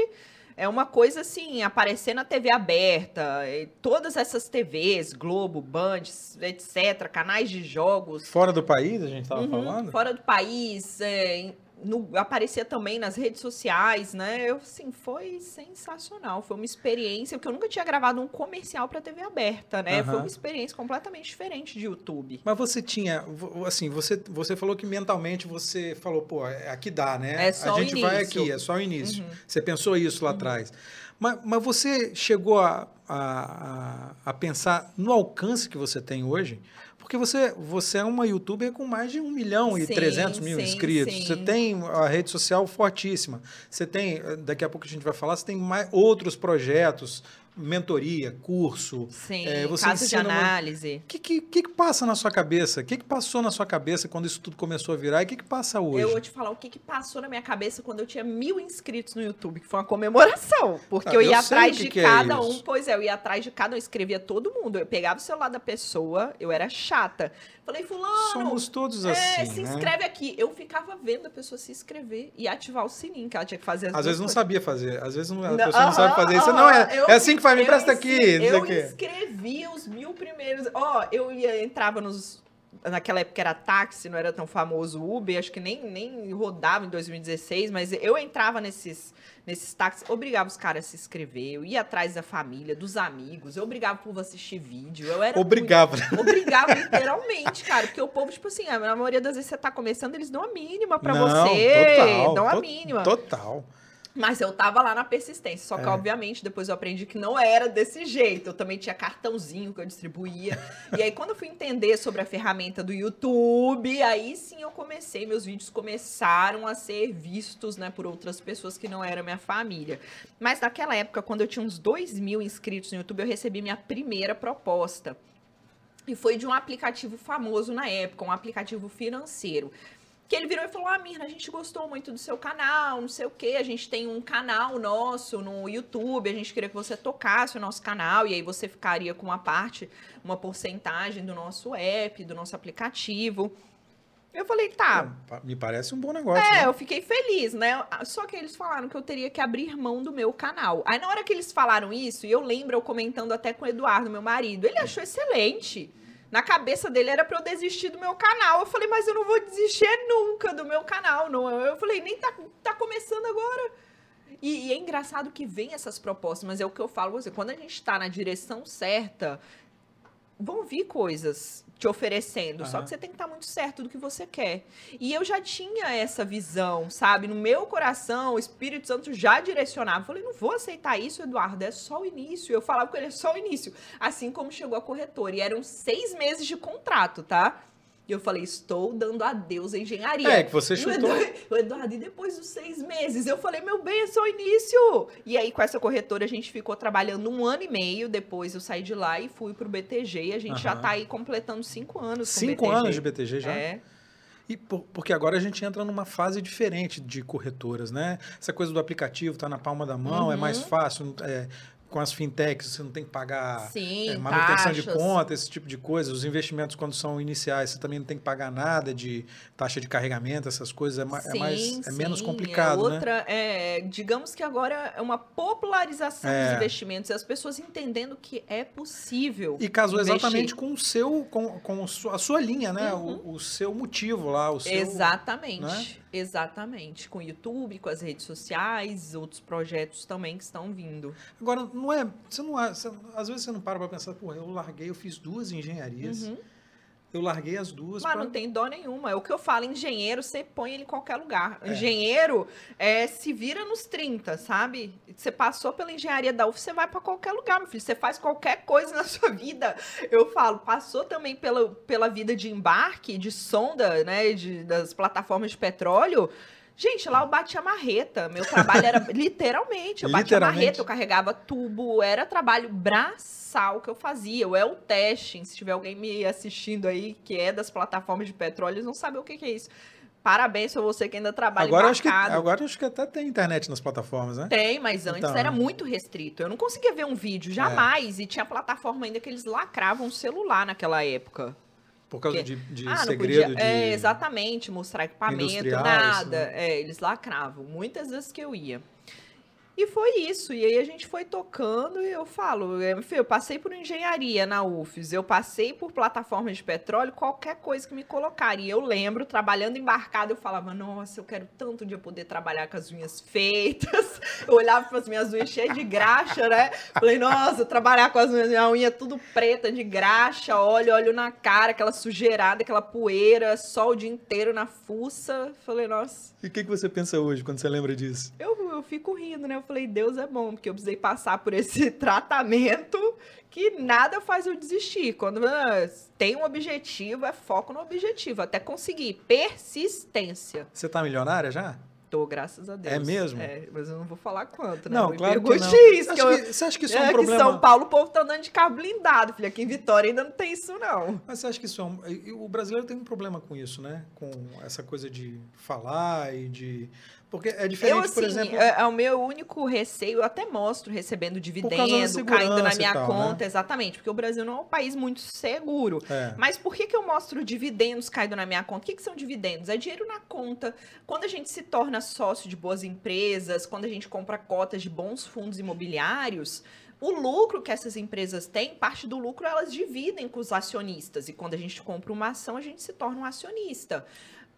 é uma coisa assim, aparecer na TV aberta, todas essas TVs, Globo, Band, etc, canais de jogos, Fora do país, a gente tava Uhum, falando? fora do país, é, no- aparecia também nas redes sociais, né? Eu, assim, foi sensacional. Foi uma experiência, porque eu nunca tinha gravado um comercial para TV aberta, né? Foi Aham. uma experiência completamente diferente de YouTube. Mas você tinha, assim, você, você falou que mentalmente você falou, pô, é- aqui dá, né? É só a o gente vai início. aqui, é só o início. Uhum. Você pensou isso lá atrás. Mas, mas você chegou a, a- a pensar no alcance que você tem hoje? Porque você, você é uma youtuber com mais de 1 milhão e Sim, 300 mil sim, inscritos. sim. Você tem a rede social fortíssima. Você tem, eh, daqui a pouco a gente vai falar, você tem mais outros projetos mentoria, curso. Sim, é, você caso de análise. O que, que, que que passa na sua cabeça? O que, que passou na sua cabeça quando isso tudo começou a virar? E o que, que passa hoje? Eu vou te falar o que, que passou na minha cabeça quando eu tinha mil inscritos no YouTube, que foi uma comemoração. Porque Ah, eu eu ia atrás de que é cada isso. um. Pois é, eu ia atrás de cada um, eu escrevia todo mundo. Eu pegava o celular da pessoa, eu era chata. Falei, fulano, Somos todos é, assim, se né? inscreve aqui. Eu ficava vendo a pessoa se inscrever e ativar o sininho, que ela tinha que fazer as Às vezes não coisas. sabia fazer, às vezes não, a Não, pessoa não sabe fazer isso. aham, Não, é, eu- é assim que me ensi- aqui. Eu o quê. escrevia os mil primeiros. Ó, eu ia, entrava nos. Naquela época era táxi, não era tão famoso Uber, acho que nem, nem rodava em 2016, mas eu entrava nesses, nesses táxis, obrigava os caras a se inscrever, eu ia atrás da família, dos amigos, eu obrigava o povo a assistir vídeo, eu era Obrigava. muito- obrigava literalmente, cara, porque o povo, tipo assim, na maioria das vezes você tá começando, eles dão a mínima pra Não, você, total, dão a mínima. Total. Mas eu tava lá na persistência. Só que, É. obviamente, depois eu aprendi que não era desse jeito. Eu também tinha cartãozinho que eu distribuía. e aí, quando eu fui entender sobre a ferramenta do YouTube, aí sim eu comecei. Meus vídeos começaram a ser vistos, né, por outras pessoas que não eram minha família. Mas naquela época, quando eu tinha uns 2 mil inscritos no YouTube, eu recebi minha primeira proposta. E foi de um aplicativo famoso na época, um aplicativo financeiro. Que ele virou e falou: Ah, Mirna, a gente gostou muito do seu canal, não sei o quê. A gente tem um canal nosso no YouTube, a gente queria que você tocasse o nosso canal, e aí você ficaria com uma parte, uma porcentagem do nosso app, do nosso aplicativo. Eu falei, tá. Pa- Me parece um bom negócio. É, né? eu fiquei feliz, né? Só que eles falaram que eu teria que abrir mão do meu canal. Aí na hora que eles falaram isso, e eu lembro eu comentando até com o Eduardo, meu marido, ele achou excelente. Na cabeça dele era pra eu desistir do meu canal. Eu falei, mas eu não vou desistir nunca do meu canal. Não. Eu falei, nem tá, tá começando agora. E, e é engraçado que vem essas propostas, mas é o que eu falo você. Quando a gente tá na direção certa, vão vir coisas te oferecendo. Só Aham. que você tem que estar muito certo do que você quer. E eu já tinha essa visão, sabe? No meu coração, o Espírito Santo já direcionava. Eu falei, não vou aceitar isso, Eduardo, é só o início. Eu falava com ele, é só o início. Assim como chegou a corretora. E eram seis meses de contrato, tá? E eu falei, estou dando adeus à engenharia. É, que você E o chutou. Eduardo, o Eduardo, e depois dos seis meses? Eu falei, meu bem, é só o início. E aí, com essa corretora, a gente ficou trabalhando um ano e meio. Depois eu saí de lá e fui pro BTG. E a gente já Aham. tá aí completando cinco anos. Cinco anos de BTG já? É. E por- porque agora a gente entra numa fase diferente de corretoras, né? Essa coisa do aplicativo tá na palma da mão, é Uhum. mais fácil. é, com as fintechs, você não tem que pagar Sim, é, manutenção de taxas. conta, esse tipo de coisa. Os investimentos, quando são iniciais, você também não tem que pagar nada de taxa de carregamento, essas coisas. É, ma- é mais, Sim, é menos sim, complicado, é né? outra, é, digamos que agora é uma popularização É. dos investimentos e as pessoas entendendo que é possível. E casou investir. exatamente com o seu, com, com a sua linha, né? Uhum. O, o seu motivo lá, o seu... Exatamente, né? Exatamente. Com o YouTube, com as redes sociais, outros projetos também que estão vindo. Agora, não é. Você não, é- você- às vezes você não para pra pensar, pô, eu larguei, eu fiz duas engenharias. Uhum. Eu larguei as duas. Mas pra- não tem dó nenhuma. É o que eu falo, engenheiro, você põe ele em qualquer lugar. É. Engenheiro é, se vira nos 30, sabe? Você passou pela engenharia da UF, você vai pra qualquer lugar, meu filho. Você faz qualquer coisa na sua vida. Eu falo, passou também pela, pela vida de embarque, de sonda, né? De, das plataformas de petróleo. Gente, lá eu batia marreta. Meu trabalho era literalmente, eu batia Literalmente. marreta, eu carregava tubo, era trabalho braçal que eu fazia. Eu é o testing. Se tiver alguém me assistindo aí que é das plataformas de petróleo, eles não sabem o que, que é isso. Parabéns pra você que ainda trabalha Agora eu, acho que, embarcado. agora acho que até tem internet nas plataformas, né? Tem, mas antes Então, era muito restrito. Eu não conseguia ver um vídeo, jamais. E tinha plataforma ainda que eles lacravam o celular naquela época. Por causa de, de ah, não segredo podia. de. É, exatamente, mostrar equipamento, nada. né? É, eles lacravam. Muitas vezes que eu ia. E foi isso. E aí a gente foi tocando e eu falo, é, eu passei por engenharia na UFES, eu passei por plataformas de petróleo, qualquer coisa que me colocar. E eu lembro, trabalhando embarcado, eu falava, nossa, eu quero tanto dia poder trabalhar com as unhas feitas. Eu olhava para as minhas unhas cheias de graxa, né? Falei, nossa, trabalhar com as unhas, a unha tudo preta de graxa, óleo, óleo na cara, aquela sujeirada, aquela poeira, sol o dia inteiro na fuça. Falei, nossa. E o que, que você pensa hoje quando você lembra disso? Eu, eu fico rindo, né? Eu falei, Deus é bom, porque eu precisei passar por esse tratamento que nada faz eu desistir. Quando ah, tem um objetivo, é foco no objetivo, até conseguir. Persistência. Você tá milionária já? Tô, graças a Deus. É mesmo? É, mas eu não vou falar quanto, né? Não, Me claro que não. Isso, Você que acha eu- que- você acha que isso é um é, problema? que São Paulo o povo tá andando de carro blindado, filha. Aqui em Vitória ainda não tem isso, não. Mas você acha que isso é um... O brasileiro tem um problema com isso, né? Com essa coisa de falar e de... Porque é diferente, eu, assim, por exemplo... é, é o meu único receio, eu até mostro recebendo dividendo, caindo na minha tal, conta, né? exatamente, porque o Brasil não é um país muito seguro. É. Mas por que, que eu mostro dividendos caindo na minha conta? O que, que são dividendos? É dinheiro na conta. Quando a gente se torna sócio de boas empresas, quando a gente compra cotas de bons fundos imobiliários, o lucro que essas empresas têm, parte do lucro elas dividem com os acionistas. E quando a gente compra uma ação, a gente se torna um acionista.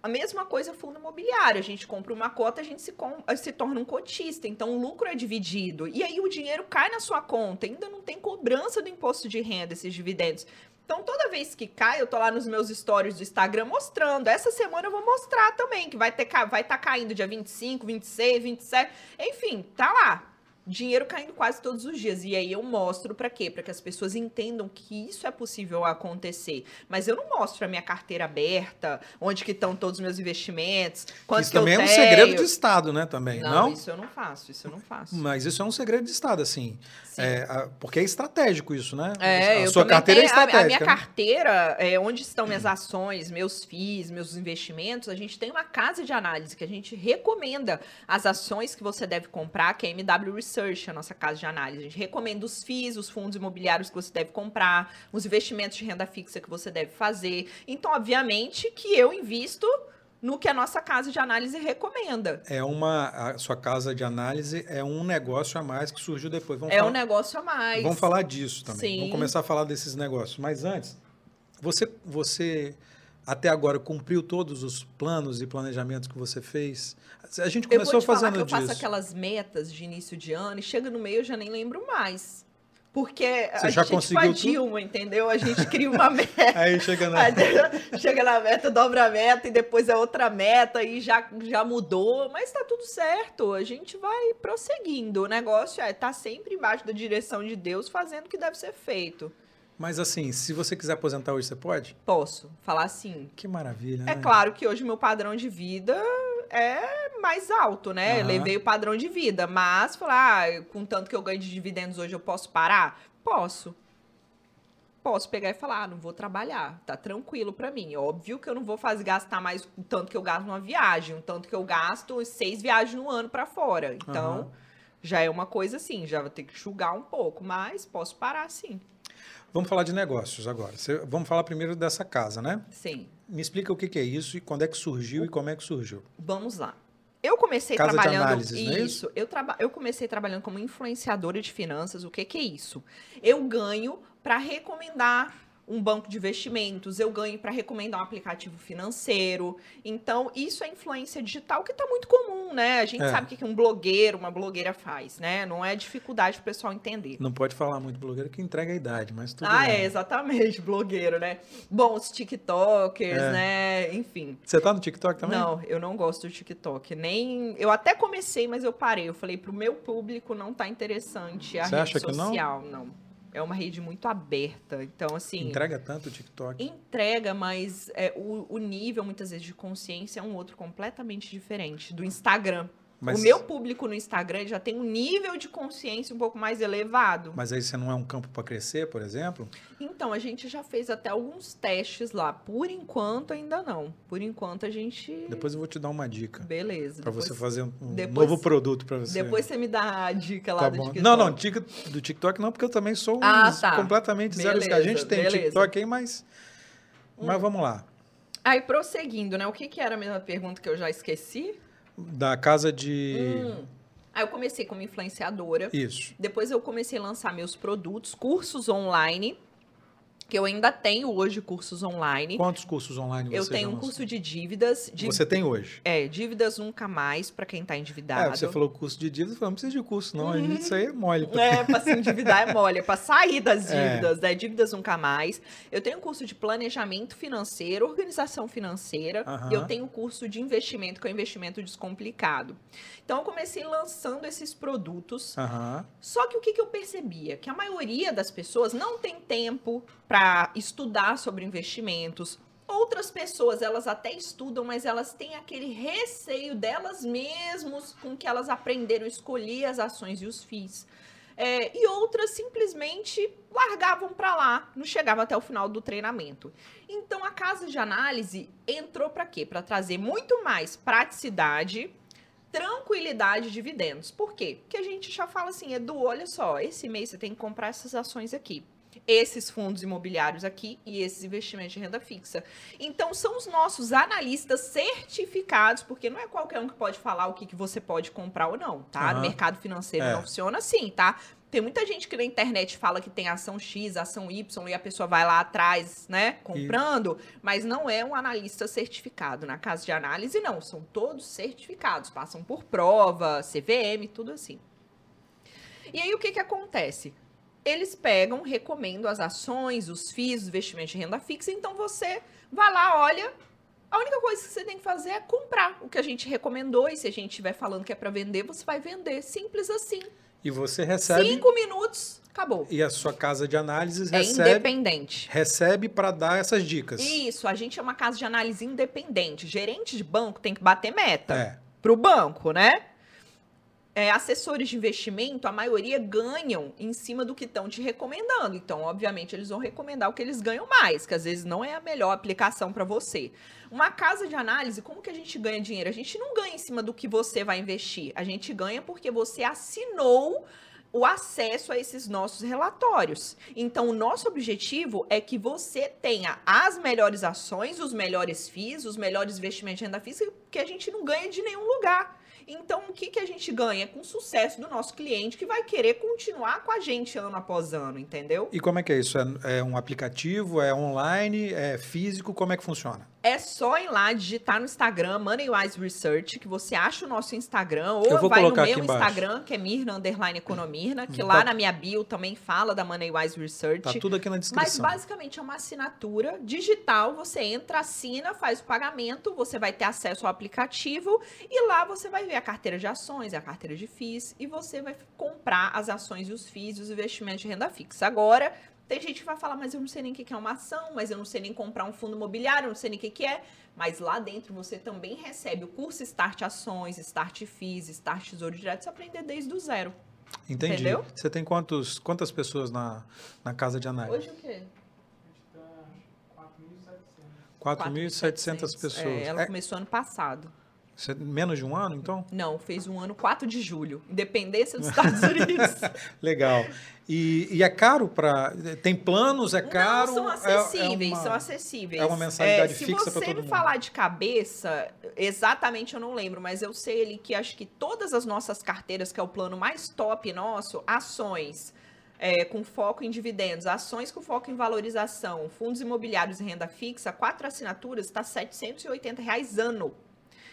A mesma coisa fundo imobiliário. A gente compra uma cota, a gente se, com- se torna um cotista. Então, o lucro é dividido. E aí, o dinheiro cai na sua conta. Ainda não tem cobrança do imposto de renda, esses dividendos. Então, toda vez que cai, eu tô lá nos meus stories do Instagram mostrando. Essa semana eu vou mostrar também, que vai tá vai tá caindo dia 25, 26, 27. Enfim, tá lá. Dinheiro caindo quase todos os dias. E aí eu mostro pra quê? Pra que as pessoas entendam que isso é possível acontecer. Mas eu não mostro a minha carteira aberta, onde que estão todos os meus investimentos, quanto Isso que eu também é um tenho. segredo de Estado, né? Também, não, não? isso eu não faço, isso eu não faço. Mas isso é um segredo de Estado, assim. Sim. É, a- porque é estratégico isso, né? É, a eu sua carteira é a- estratégica. A, minha né? carteira, é, onde estão minhas ações, meus FIIs, meus investimentos, a gente tem uma casa de análise que a gente recomenda as ações que você deve comprar, que é a MW Research, a nossa casa de análise. A gente recomenda os FIIs, os fundos imobiliários que você deve comprar, os investimentos de renda fixa que você deve fazer. Então, obviamente, que eu invisto no que a nossa casa de análise recomenda. É uma. A sua casa de análise é um negócio a mais que surgiu depois. Vamos É falar, um negócio a mais. Vamos falar disso também. Sim. Vamos começar a falar desses negócios. Mas antes, você, você até agora cumpriu todos os planos e planejamentos que você fez? A gente Eu começou vou te falar fazendo que eu disso. faço aquelas metas de início de ano e chega no meio eu já nem lembro mais. Porque Você a gente tudo? Dilma, entendeu? A gente cria uma meta. Aí chega na. aí chega na meta, dobra a meta e depois é outra meta e já, já mudou, mas tá tudo certo. A gente vai prosseguindo. O negócio é estar tá sempre embaixo da direção de Deus, fazendo o que deve ser feito. Mas assim, se você quiser aposentar hoje, você pode? Posso falar assim. Que maravilha, É né? claro que hoje meu padrão de vida é mais alto, né? Aham. Levei o padrão de vida, mas falar, ah, com tanto que eu ganho de dividendos hoje eu posso parar? Posso. Posso pegar e falar, ah, não vou trabalhar, tá tranquilo pra mim. Óbvio que eu não vou fazer gastar mais o tanto que eu gasto numa viagem, o tanto que eu gasto seis viagens no ano pra fora. Então, Aham. já é uma coisa assim, já vou ter que enxugar um pouco, mas posso parar sim. Vamos falar de negócios agora. Vamos falar primeiro dessa casa, né? Sim. Me explica o que, é isso e quando é que surgiu e como é que surgiu. Vamos lá. Eu comecei Casa de trabalhando análises, não é isso. Eu, traba... eu comecei trabalhando como influenciadora de finanças. O que, que é isso? Eu ganho para recomendar um banco de investimentos, eu ganho para recomendar um aplicativo financeiro. Então, isso é influência digital que está muito comum, né? A gente É. sabe o que um blogueiro, uma blogueira faz, né? Não é dificuldade para o pessoal entender. Não pode falar muito blogueiro que entrega a idade, mas tudo ah, bem. é, exatamente, blogueiro, né? Bom, os TikTokers, É. né? Enfim. Você tá no TikTok também? Não, eu não gosto do TikTok. Nem. Eu até comecei, mas eu parei. Eu falei, pro meu público não tá interessante a Você rede acha que não? social. Não? É uma rede muito aberta. Então, assim. Entrega tanto o TikTok. Entrega, mas é, o, o nível, muitas vezes, de consciência é um outro completamente diferente do Instagram. Mas, O meu público no Instagram já tem um nível de consciência um pouco mais elevado. mas aí você não é um campo para crescer, por exemplo? Então, a gente já fez até alguns testes lá. Por enquanto, ainda não. Por enquanto, a gente. Depois eu vou te dar uma dica. Beleza. Para você fazer um depois- novo produto para você. Depois você me dá a dica lá Tá do bom. TikTok. Não, não, dica do TikTok não, porque eu também sou um Ah, tá. completamente zero. Beleza, A gente tem beleza. TikTok aí, mas. Mas vamos lá. Aí, prosseguindo, né? O que, que era a mesma pergunta que eu já esqueci? Da casa de. Hum. Aí eu comecei como influenciadora. Isso. Depois eu comecei a lançar meus produtos, cursos online. Que eu ainda tenho hoje cursos online. Quantos cursos online você Eu tenho um lançou? curso de dívidas. De, Você tem hoje? É, dívidas nunca mais para quem tá endividado. É, você falou curso de dívida, eu falei, não precisa de curso, não. Gente, isso aí é mole. É, pra se endividar é mole, é pra sair das É. dívidas, né? Dívidas nunca mais. Eu tenho um curso de planejamento financeiro, organização financeira, Aham. e eu tenho um curso de investimento, que é o investimento descomplicado. Então, eu comecei lançando esses produtos. Aham. Só que o que, que eu percebia? Que a maioria das pessoas não tem tempo para estudar sobre investimentos. Ou Outras pessoas, elas até estudam, mas elas têm aquele receio delas mesmas com que elas aprenderam a escolher as ações e os FIIs. É, e outras simplesmente largavam para lá, não chegavam até o final do treinamento. Então a casa de análise entrou para quê? Para trazer muito mais praticidade, tranquilidade de dividendos. Por quê? Porque a gente já fala assim, Edu, olha só, esse mês você tem que comprar essas ações aqui esses fundos imobiliários aqui e esses investimentos de renda fixa. Então, são os nossos analistas certificados, porque não é qualquer um que pode falar o que, que você pode comprar ou não, tá? Uhum. No mercado financeiro é. não funciona assim, tá? Tem muita gente que na internet fala que tem ação X, ação Y, e a pessoa vai lá atrás, né, comprando, mas não é um analista certificado. Na casa de análise, não. São todos certificados, passam por prova, CVM, tudo assim. E aí, o que que acontece? Eles pegam, recomendam as ações, os FIIs, os investimentos de renda fixa. Então você vai lá, olha. A única coisa que você tem que fazer é comprar o que a gente recomendou. E se a gente estiver falando que é para vender, você vai vender. Simples assim. E você recebe. Cinco minutos, acabou. E a sua casa de análises é recebe. independente. Recebe para dar essas dicas. Isso, a gente é uma casa de análise independente. Gerente de banco tem que bater meta. É. Pro banco, né? É, assessores de investimento, a maioria ganham em cima do que estão te recomendando. Então, obviamente, eles vão recomendar o que eles ganham mais, que às vezes não é a melhor aplicação para você. Uma casa de análise, como que a gente ganha dinheiro? A gente não ganha em cima do que você vai investir. A gente ganha porque você assinou o acesso a esses nossos relatórios. Então, o nosso objetivo é que você tenha as melhores ações, os melhores FIIs, os melhores investimentos de renda fixa, que a gente não ganha de nenhum lugar. Então, o que, que a gente ganha? Com o sucesso do nosso cliente que vai querer continuar com a gente ano após ano, entendeu? E como é que é isso? É, é um aplicativo? É online? É físico? Como é que funciona? É só ir lá, digitar no Instagram, Moneywise Research, que você acha o nosso Instagram, ou vai no meu Instagram, que é Mirna Underline Economirna, que tá. lá na minha bio também fala da Moneywise Research. Tá tudo aqui na descrição. Mas basicamente é uma assinatura digital, você entra, assina, faz o pagamento, você vai ter acesso ao aplicativo e lá você vai ver a carteira de ações, a carteira de FIIs e você vai comprar as ações e os FIIs e os investimentos de renda fixa. Agora, tem gente que vai falar, mas eu não sei nem o que é uma ação, mas eu não sei nem comprar um fundo imobiliário, eu não sei nem o que é. Mas lá dentro você também recebe o curso Start Ações, Start FIIs, Start Tesouro Direto, você aprender desde o zero. Entendi. Entendeu? Você tem quantos, quantas pessoas na, na casa de análise? Hoje o quê? 4.700 pessoas. É, ela é. começou ano passado. Você, menos de um ano, então? Não, fez um ano 4 de julho. Independência dos Estados Unidos. Legal. E, e, é caro para. Tem planos, é caro? Não, são acessíveis, é, é uma, são acessíveis. É uma mensalidade é, fixa para todo mundo. Se você falar de cabeça, exatamente eu não lembro, mas eu sei ali que acho que todas as nossas carteiras, que é o plano mais top nosso, ações. É, com foco em dividendos, ações com foco em valorização, fundos imobiliários e renda fixa, quatro assinaturas, está 780 reais ano.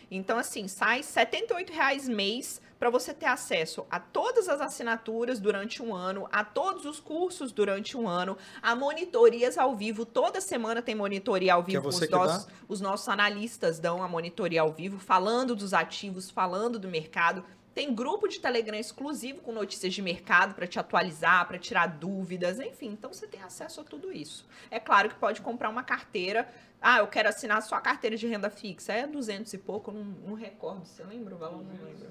Então, assim, sai R$ reais mês para você ter acesso a todas as assinaturas durante um ano, a todos os cursos durante um ano, a monitorias ao vivo. Toda semana tem monitoria ao vivo. É os, nossos, os nossos analistas dão a monitoria ao vivo, falando dos ativos, falando do mercado. Tem grupo de Telegram exclusivo com notícias de mercado para te atualizar, para tirar dúvidas, enfim. Então você tem acesso a tudo isso. É claro que pode comprar uma carteira. Ah, eu quero assinar só a carteira de renda fixa. É 200 e pouco, não, não recordo. Você lembra o valor? Não lembro.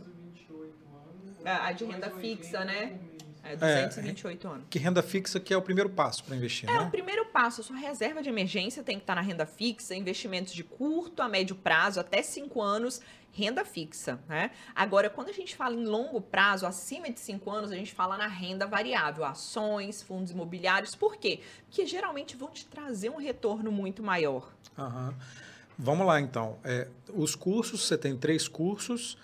A, a de renda fixa, né? É, 228 é, anos. Que renda fixa que é o primeiro passo para investir, é, né? É, o primeiro passo. A sua reserva de emergência tem que estar na renda fixa, investimentos de curto a médio prazo, até 5 anos, renda fixa, né? Agora, quando a gente fala em longo prazo, acima de 5 anos, a gente fala na renda variável, ações, fundos imobiliários. Por quê? Porque geralmente vão te trazer um retorno muito maior. Aham. Vamos lá, então. É, os cursos, você tem três cursos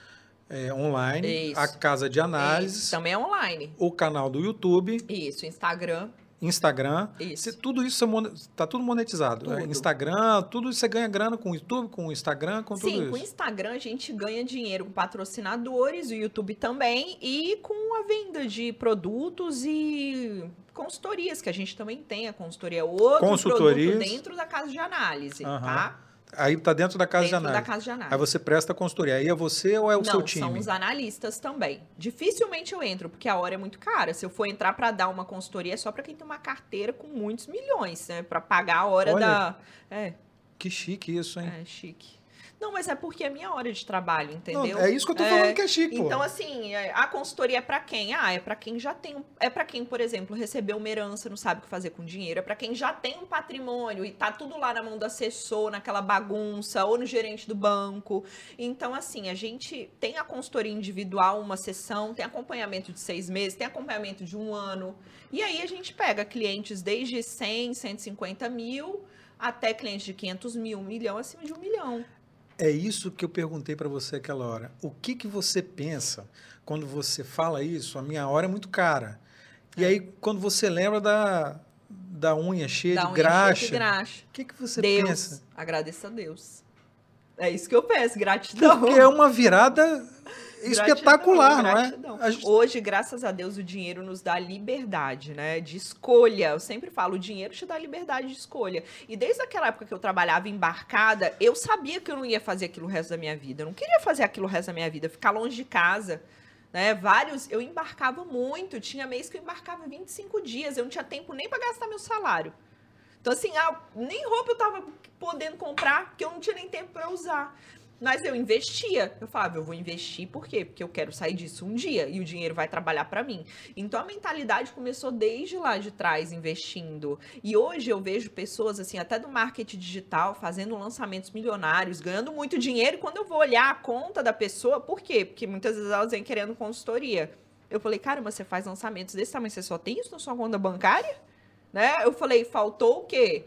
é, online, Isso. a casa de análise. Isso. Também é online. O canal do YouTube. Isso, Instagram. Instagram. Isso. tudo isso está tudo monetizado. Tudo. Instagram, tudo isso você ganha grana com o YouTube, com o Instagram, com Sim, tudo isso. Sim, com o Instagram a gente ganha dinheiro com patrocinadores, o YouTube também, e com a venda de produtos e consultorias, que a gente também tem. A consultoria é outro produto dentro da casa de análise, uhum. tá? Aí está dentro da casa dentro de análise. da casa de análise. Aí você presta consultoria. Aí é você ou é o Não, seu time? são os analistas também. Dificilmente eu entro, porque a hora é muito cara. Se eu for entrar para dar uma consultoria, é só para quem tem uma carteira com muitos milhões, né? Para pagar a hora Olha, da... É. Que chique isso, hein? É, chique. Não, mas é porque é minha hora de trabalho, entendeu? Não, é isso que eu tô falando que é chique, Então, assim, é, a consultoria é para quem? Ah, é para quem já tem. um- É para quem, por exemplo, recebeu uma herança, não sabe o que fazer com dinheiro. É para quem já tem um patrimônio e tá tudo lá na mão do assessor, naquela bagunça, ou no gerente do banco. Então, assim, a gente tem a consultoria individual, uma sessão, tem acompanhamento de seis meses, tem acompanhamento de um ano. E aí a gente pega clientes desde 100, 150 mil. Até clientes de 500 mil, um milhão, acima de um milhão. É isso que eu perguntei para você aquela hora. O que, que você pensa quando você fala isso? A minha hora é muito cara. E aí, quando você lembra da, da unha cheia Dá de um graxa, enxerto de graxa. o que, que você Deus, pensa? agradeça a Deus. É isso que eu peço, gratidão. Porque é uma virada espetacular, não é? Gratidão. Gente- Hoje, graças a Deus, o dinheiro nos dá liberdade, né? De escolha. Eu sempre falo, o dinheiro te dá liberdade de escolha. E desde aquela época que eu trabalhava embarcada, eu sabia que eu não ia fazer aquilo o resto da minha vida. Eu não queria fazer aquilo o resto da minha vida, ficar longe de casa. Né, vários, eu embarcava muito, tinha mês que eu embarcava 25 dias, eu não tinha tempo nem para gastar meu salário. Então, assim, ah, nem roupa eu tava podendo comprar, porque eu não tinha nem tempo para usar. Mas eu investia. Eu falava, eu vou investir por quê? Porque eu quero sair disso um dia e o dinheiro vai trabalhar para mim. Então a mentalidade começou desde lá de trás investindo. E hoje eu vejo pessoas assim, até do marketing digital, fazendo lançamentos milionários, ganhando muito dinheiro. E quando eu vou olhar a conta da pessoa, por quê? Porque muitas vezes elas vêm querendo consultoria. Eu falei, caramba, você faz lançamentos desse tamanho, você só tem isso na sua conta bancária? Né? Eu falei, faltou o quê?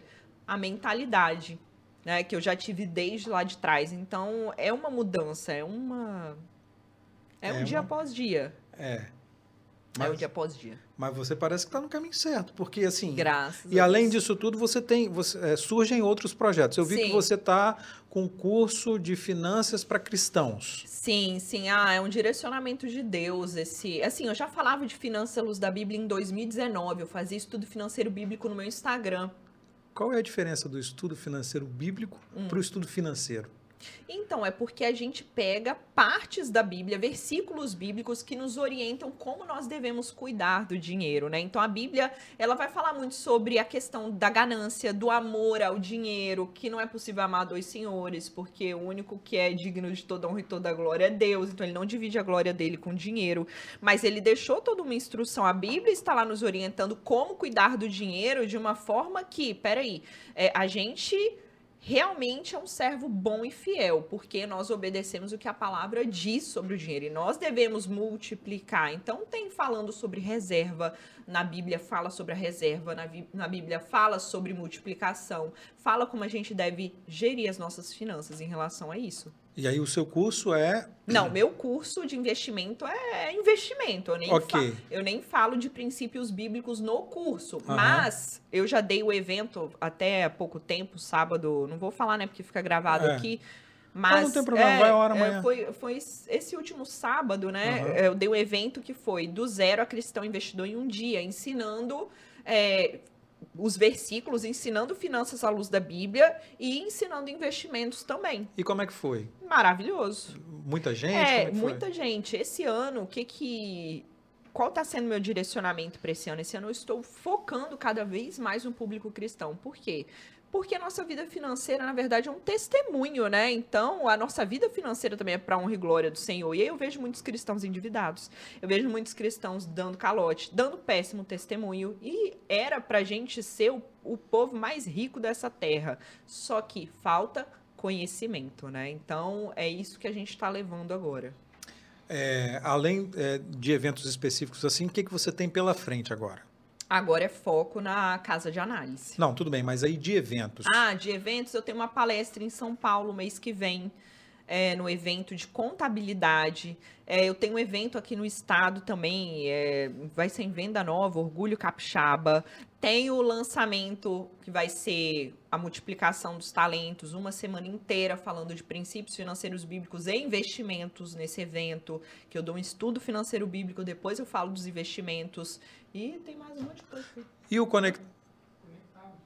A mentalidade né, que eu já tive desde lá de trás. Então, é uma mudança, é uma. É, É um dia uma- após dia. É. É Mas, um dia após dia. mas você parece que está no caminho certo, porque assim. Graças E além Deus. disso tudo, você tem, você, é, surgem outros projetos. Eu vi que Sim. você está com um curso de finanças para cristãos. Sim, sim. Ah, é um direcionamento de Deus esse. Assim, eu já falava de finanças à luz da Bíblia em 2019. Eu fazia estudo financeiro bíblico no meu Instagram. Qual é a diferença do estudo financeiro bíblico Hum. para o estudo financeiro? Então, é porque a gente pega partes da Bíblia, versículos bíblicos que nos orientam como nós devemos cuidar do dinheiro, né? Então, a Bíblia, ela vai falar muito sobre a questão da ganância, do amor ao dinheiro, que não é possível amar dois senhores, porque o único que é digno de toda honra e toda glória é Deus, então ele não divide a glória dele com dinheiro, mas ele deixou toda uma instrução, a Bíblia está lá nos orientando como cuidar do dinheiro de uma forma que, peraí, é, a gente realmente é um servo bom e fiel, porque nós obedecemos o que a palavra diz sobre o dinheiro e nós devemos multiplicar. Então, tem falando sobre reserva, na Bíblia fala sobre a reserva, na, na Bíblia fala sobre multiplicação, fala como a gente deve gerir as nossas finanças em relação a isso. E aí o seu curso é Não, meu curso de investimento é investimento. Eu nem, Ok. fa- eu nem falo de princípios bíblicos no curso. Aham. Mas eu já dei o evento até há pouco tempo, sábado. Não vou falar, né? Porque fica gravado É. aqui. Mas não tem problema, vai a hora é, amanhã. foi, foi esse último sábado, né? Aham. Eu dei um evento que foi do zero a cristão investidor em um dia, ensinando é, os versículos, ensinando finanças à luz da Bíblia e ensinando investimentos também. E como é que foi? Maravilhoso. Muita gente? É, é muita gente. Esse ano, o que que. Qual está sendo meu direcionamento para esse ano? Esse ano eu estou focando cada vez mais no público cristão. Por quê? Porque a nossa vida financeira, na verdade, é um testemunho, né? Então, a nossa vida financeira também é para honra e glória do Senhor. E aí eu vejo muitos cristãos endividados. Eu vejo muitos cristãos dando calote, dando péssimo testemunho. E era pra gente ser o, o povo mais rico dessa terra. Só que falta conhecimento, né? Então, é isso que a gente está levando agora. É, além é, de eventos específicos assim, o que, que você tem pela frente agora? Agora é foco na casa de análise. Não, tudo bem, mas aí de eventos. Ah, de eventos, eu tenho uma palestra em São Paulo mês que vem, é, no evento de contabilidade. É, eu tenho um evento aqui no estado também, é, vai ser em Venda Nova, Orgulho Capixaba. Tem o lançamento que vai ser a multiplicação dos talentos, uma semana inteira falando de princípios financeiros bíblicos e investimentos nesse evento, que eu dou um estudo financeiro bíblico, depois eu falo dos investimentos. E tem mais um monte de coisa. E o, conect...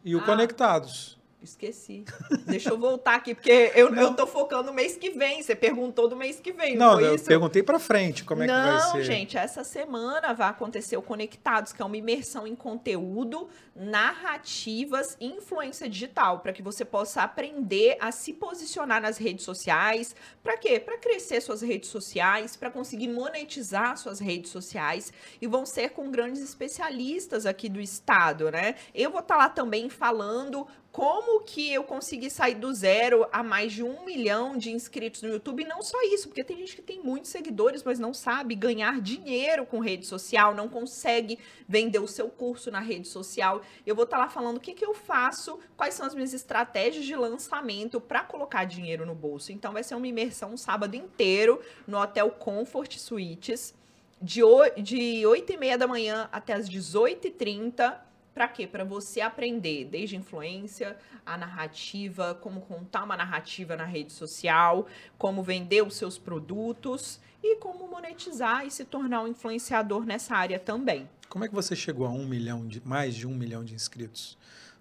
e o Ah. Conectados? Esqueci. Deixa eu voltar aqui, porque eu, eu tô focando no mês que vem. Você perguntou do mês que vem. Não, não eu isso? perguntei para frente como é não, que vai ser. Não, gente, essa semana vai acontecer o Conectados, que é uma imersão em conteúdo, narrativas e influência digital, para que você possa aprender a se posicionar nas redes sociais. Para quê? Para crescer suas redes sociais, para conseguir monetizar suas redes sociais. E vão ser com grandes especialistas aqui do estado, né? Eu vou estar tá lá também falando como que eu consegui sair do zero a mais de um milhão de inscritos no YouTube? E não só isso, porque tem gente que tem muitos seguidores, mas não sabe ganhar dinheiro com rede social, não consegue vender o seu curso na rede social. Eu vou estar tá lá falando o que, que eu faço, quais são as minhas estratégias de lançamento para colocar dinheiro no bolso. Então vai ser uma imersão um sábado inteiro no Hotel Comfort Suites, de, de 8 e meia da manhã até as 18h30 para quê? Para você aprender desde influência, a narrativa, como contar uma narrativa na rede social, como vender os seus produtos e como monetizar e se tornar um influenciador nessa área também. Como é que você chegou a um milhão de mais de um milhão de inscritos?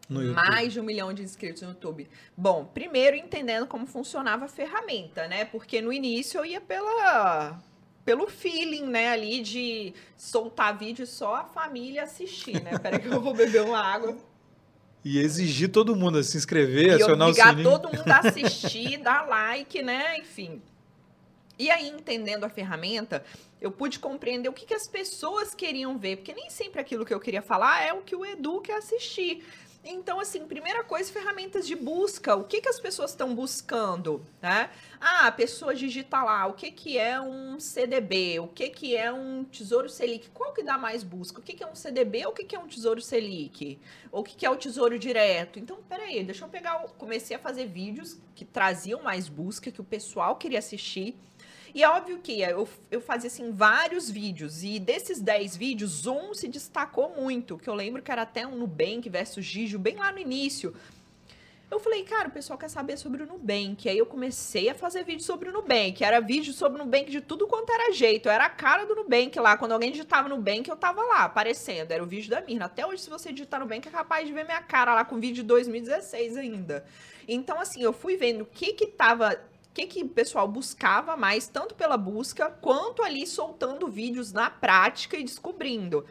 No YouTube. Mais de um milhão de inscritos no YouTube. Bom, primeiro entendendo como funcionava a ferramenta, né? Porque no início eu ia pela pelo feeling, né, ali de soltar vídeo só a família assistir, né? Peraí que eu vou beber uma água. E exigir todo mundo a se inscrever, e acionar o sininho. obrigar todo mundo a assistir, dar like, né? Enfim. E aí, entendendo a ferramenta, eu pude compreender o que, que as pessoas queriam ver, porque nem sempre aquilo que eu queria falar é o que o Edu quer assistir. Então, assim, primeira coisa, ferramentas de busca. O que, que as pessoas estão buscando, né? Ah, a pessoa digita lá, o que, que é um CDB? O que, que é um Tesouro Selic? Qual que dá mais busca? O que, que é um CDB ou o que, que é um Tesouro Selic? Ou o que, que é o Tesouro Direto? Então, peraí, deixa eu pegar... Comecei a fazer vídeos que traziam mais busca, que o pessoal queria assistir. E é óbvio que eu, eu fazia assim vários vídeos, e desses 10 vídeos, um se destacou muito, que eu lembro que era até um Nubank versus Gijo, bem lá no início. Eu falei, cara, o pessoal quer saber sobre o Nubank. Aí eu comecei a fazer vídeo sobre o Nubank. Era vídeo sobre o Nubank de tudo quanto era jeito. Eu era a cara do Nubank lá. Quando alguém digitava Nubank, eu tava lá, aparecendo. Era o vídeo da Mirna. Até hoje, se você digitar Nubank, é capaz de ver minha cara lá com vídeo de 2016 ainda. Então, assim, eu fui vendo o que que tava que, que o pessoal buscava mais, tanto pela busca, quanto ali soltando vídeos na prática e descobrindo.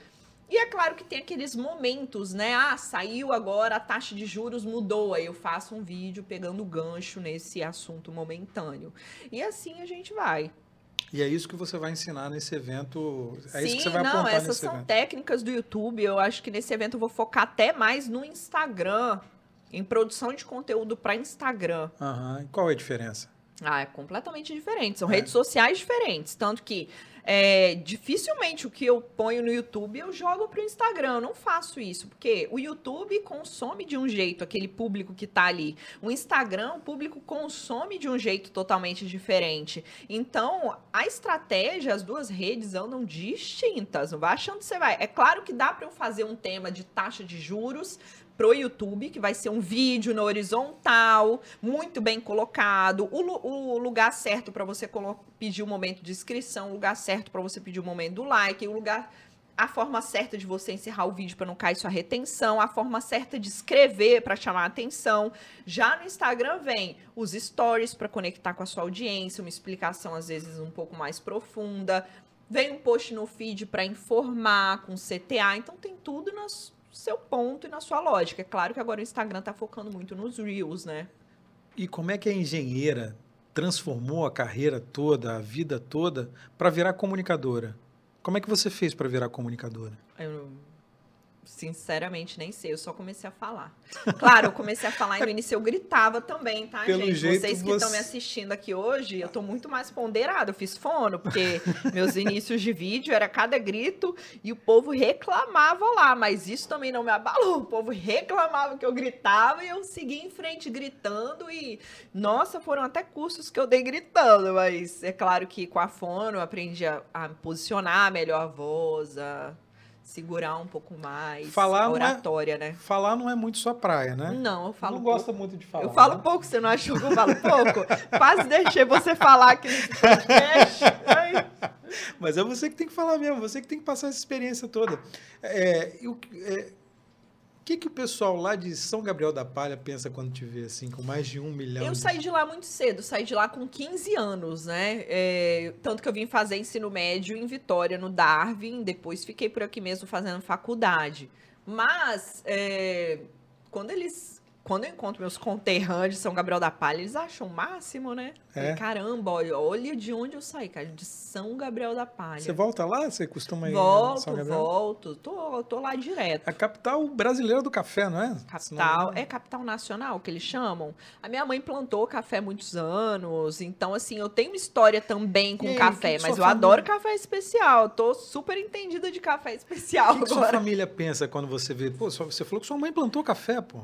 E é claro que tem aqueles momentos, né? Ah, saiu agora, a taxa de juros mudou. Aí eu faço um vídeo pegando gancho nesse assunto momentâneo. E assim a gente vai. E é isso que você vai ensinar nesse evento? É Sim, isso que você vai não, apontar essas são evento. técnicas do YouTube. Eu acho que nesse evento eu vou focar até mais no Instagram, em produção de conteúdo para Instagram. Aham. E qual é a diferença? Ah, é completamente diferente. São é. redes sociais diferentes. Tanto que é, dificilmente o que eu ponho no YouTube eu jogo para o Instagram. Eu não faço isso, porque o YouTube consome de um jeito aquele público que está ali. O Instagram, o público consome de um jeito totalmente diferente. Então, a estratégia, as duas redes andam distintas. Não vai achando que você vai. É claro que dá para eu fazer um tema de taxa de juros pro YouTube, que vai ser um vídeo no horizontal, muito bem colocado, o, o lugar certo para você pedir o momento de inscrição, o lugar certo para você pedir o momento do like, o lugar a forma certa de você encerrar o vídeo para não cair sua retenção, a forma certa de escrever para chamar a atenção. Já no Instagram vem os stories para conectar com a sua audiência, uma explicação às vezes um pouco mais profunda. Vem um post no feed para informar com CTA, então tem tudo nas seu ponto e na sua lógica. É claro que agora o Instagram está focando muito nos Reels, né? E como é que a engenheira transformou a carreira toda, a vida toda, para virar comunicadora? Como é que você fez para virar comunicadora? Eu Sinceramente, nem sei. Eu só comecei a falar. Claro, eu comecei a falar e no início eu gritava também, tá, Pelo gente? Jeito, Vocês que estão me assistindo aqui hoje, eu tô muito mais ponderada. Eu fiz fono, porque meus inícios de vídeo era cada grito e o povo reclamava lá. Mas isso também não me abalou. O povo reclamava que eu gritava e eu segui em frente gritando. E, nossa, foram até cursos que eu dei gritando. Mas é claro que com a fono eu aprendi a, a posicionar melhor a voz, a segurar um pouco mais. Falar a oratória, é, né? Falar não é muito sua praia, né? Não, eu falo. Não pouco. gosta muito de falar. Eu falo né? pouco, você não achou que eu falo pouco? Quase deixei você falar aqui podcast. Mas é você que tem que falar mesmo, você que tem que passar essa experiência toda. É, eu, é, que, que o pessoal lá de São Gabriel da Palha pensa quando te vê assim, com mais de um milhão? Eu de... saí de lá muito cedo, saí de lá com 15 anos, né? É, tanto que eu vim fazer ensino médio em Vitória, no Darwin, depois fiquei por aqui mesmo fazendo faculdade. Mas, é, quando eles quando eu encontro meus conterrâneos de São Gabriel da Palha, eles acham o máximo, né? É. Caramba, olha, olha de onde eu saí, cara, de São Gabriel da Palha. Você volta lá? Você costuma ir Volto, São Gabriel? volto. Tô, tô lá direto. A capital brasileira do café, não é? Capital, é capital nacional que eles chamam. A minha mãe plantou café há muitos anos, então assim, eu tenho uma história também com café, mas eu família... adoro café especial. Tô super entendida de café especial O que, que sua família pensa quando você vê, pô, você falou que sua mãe plantou café, pô.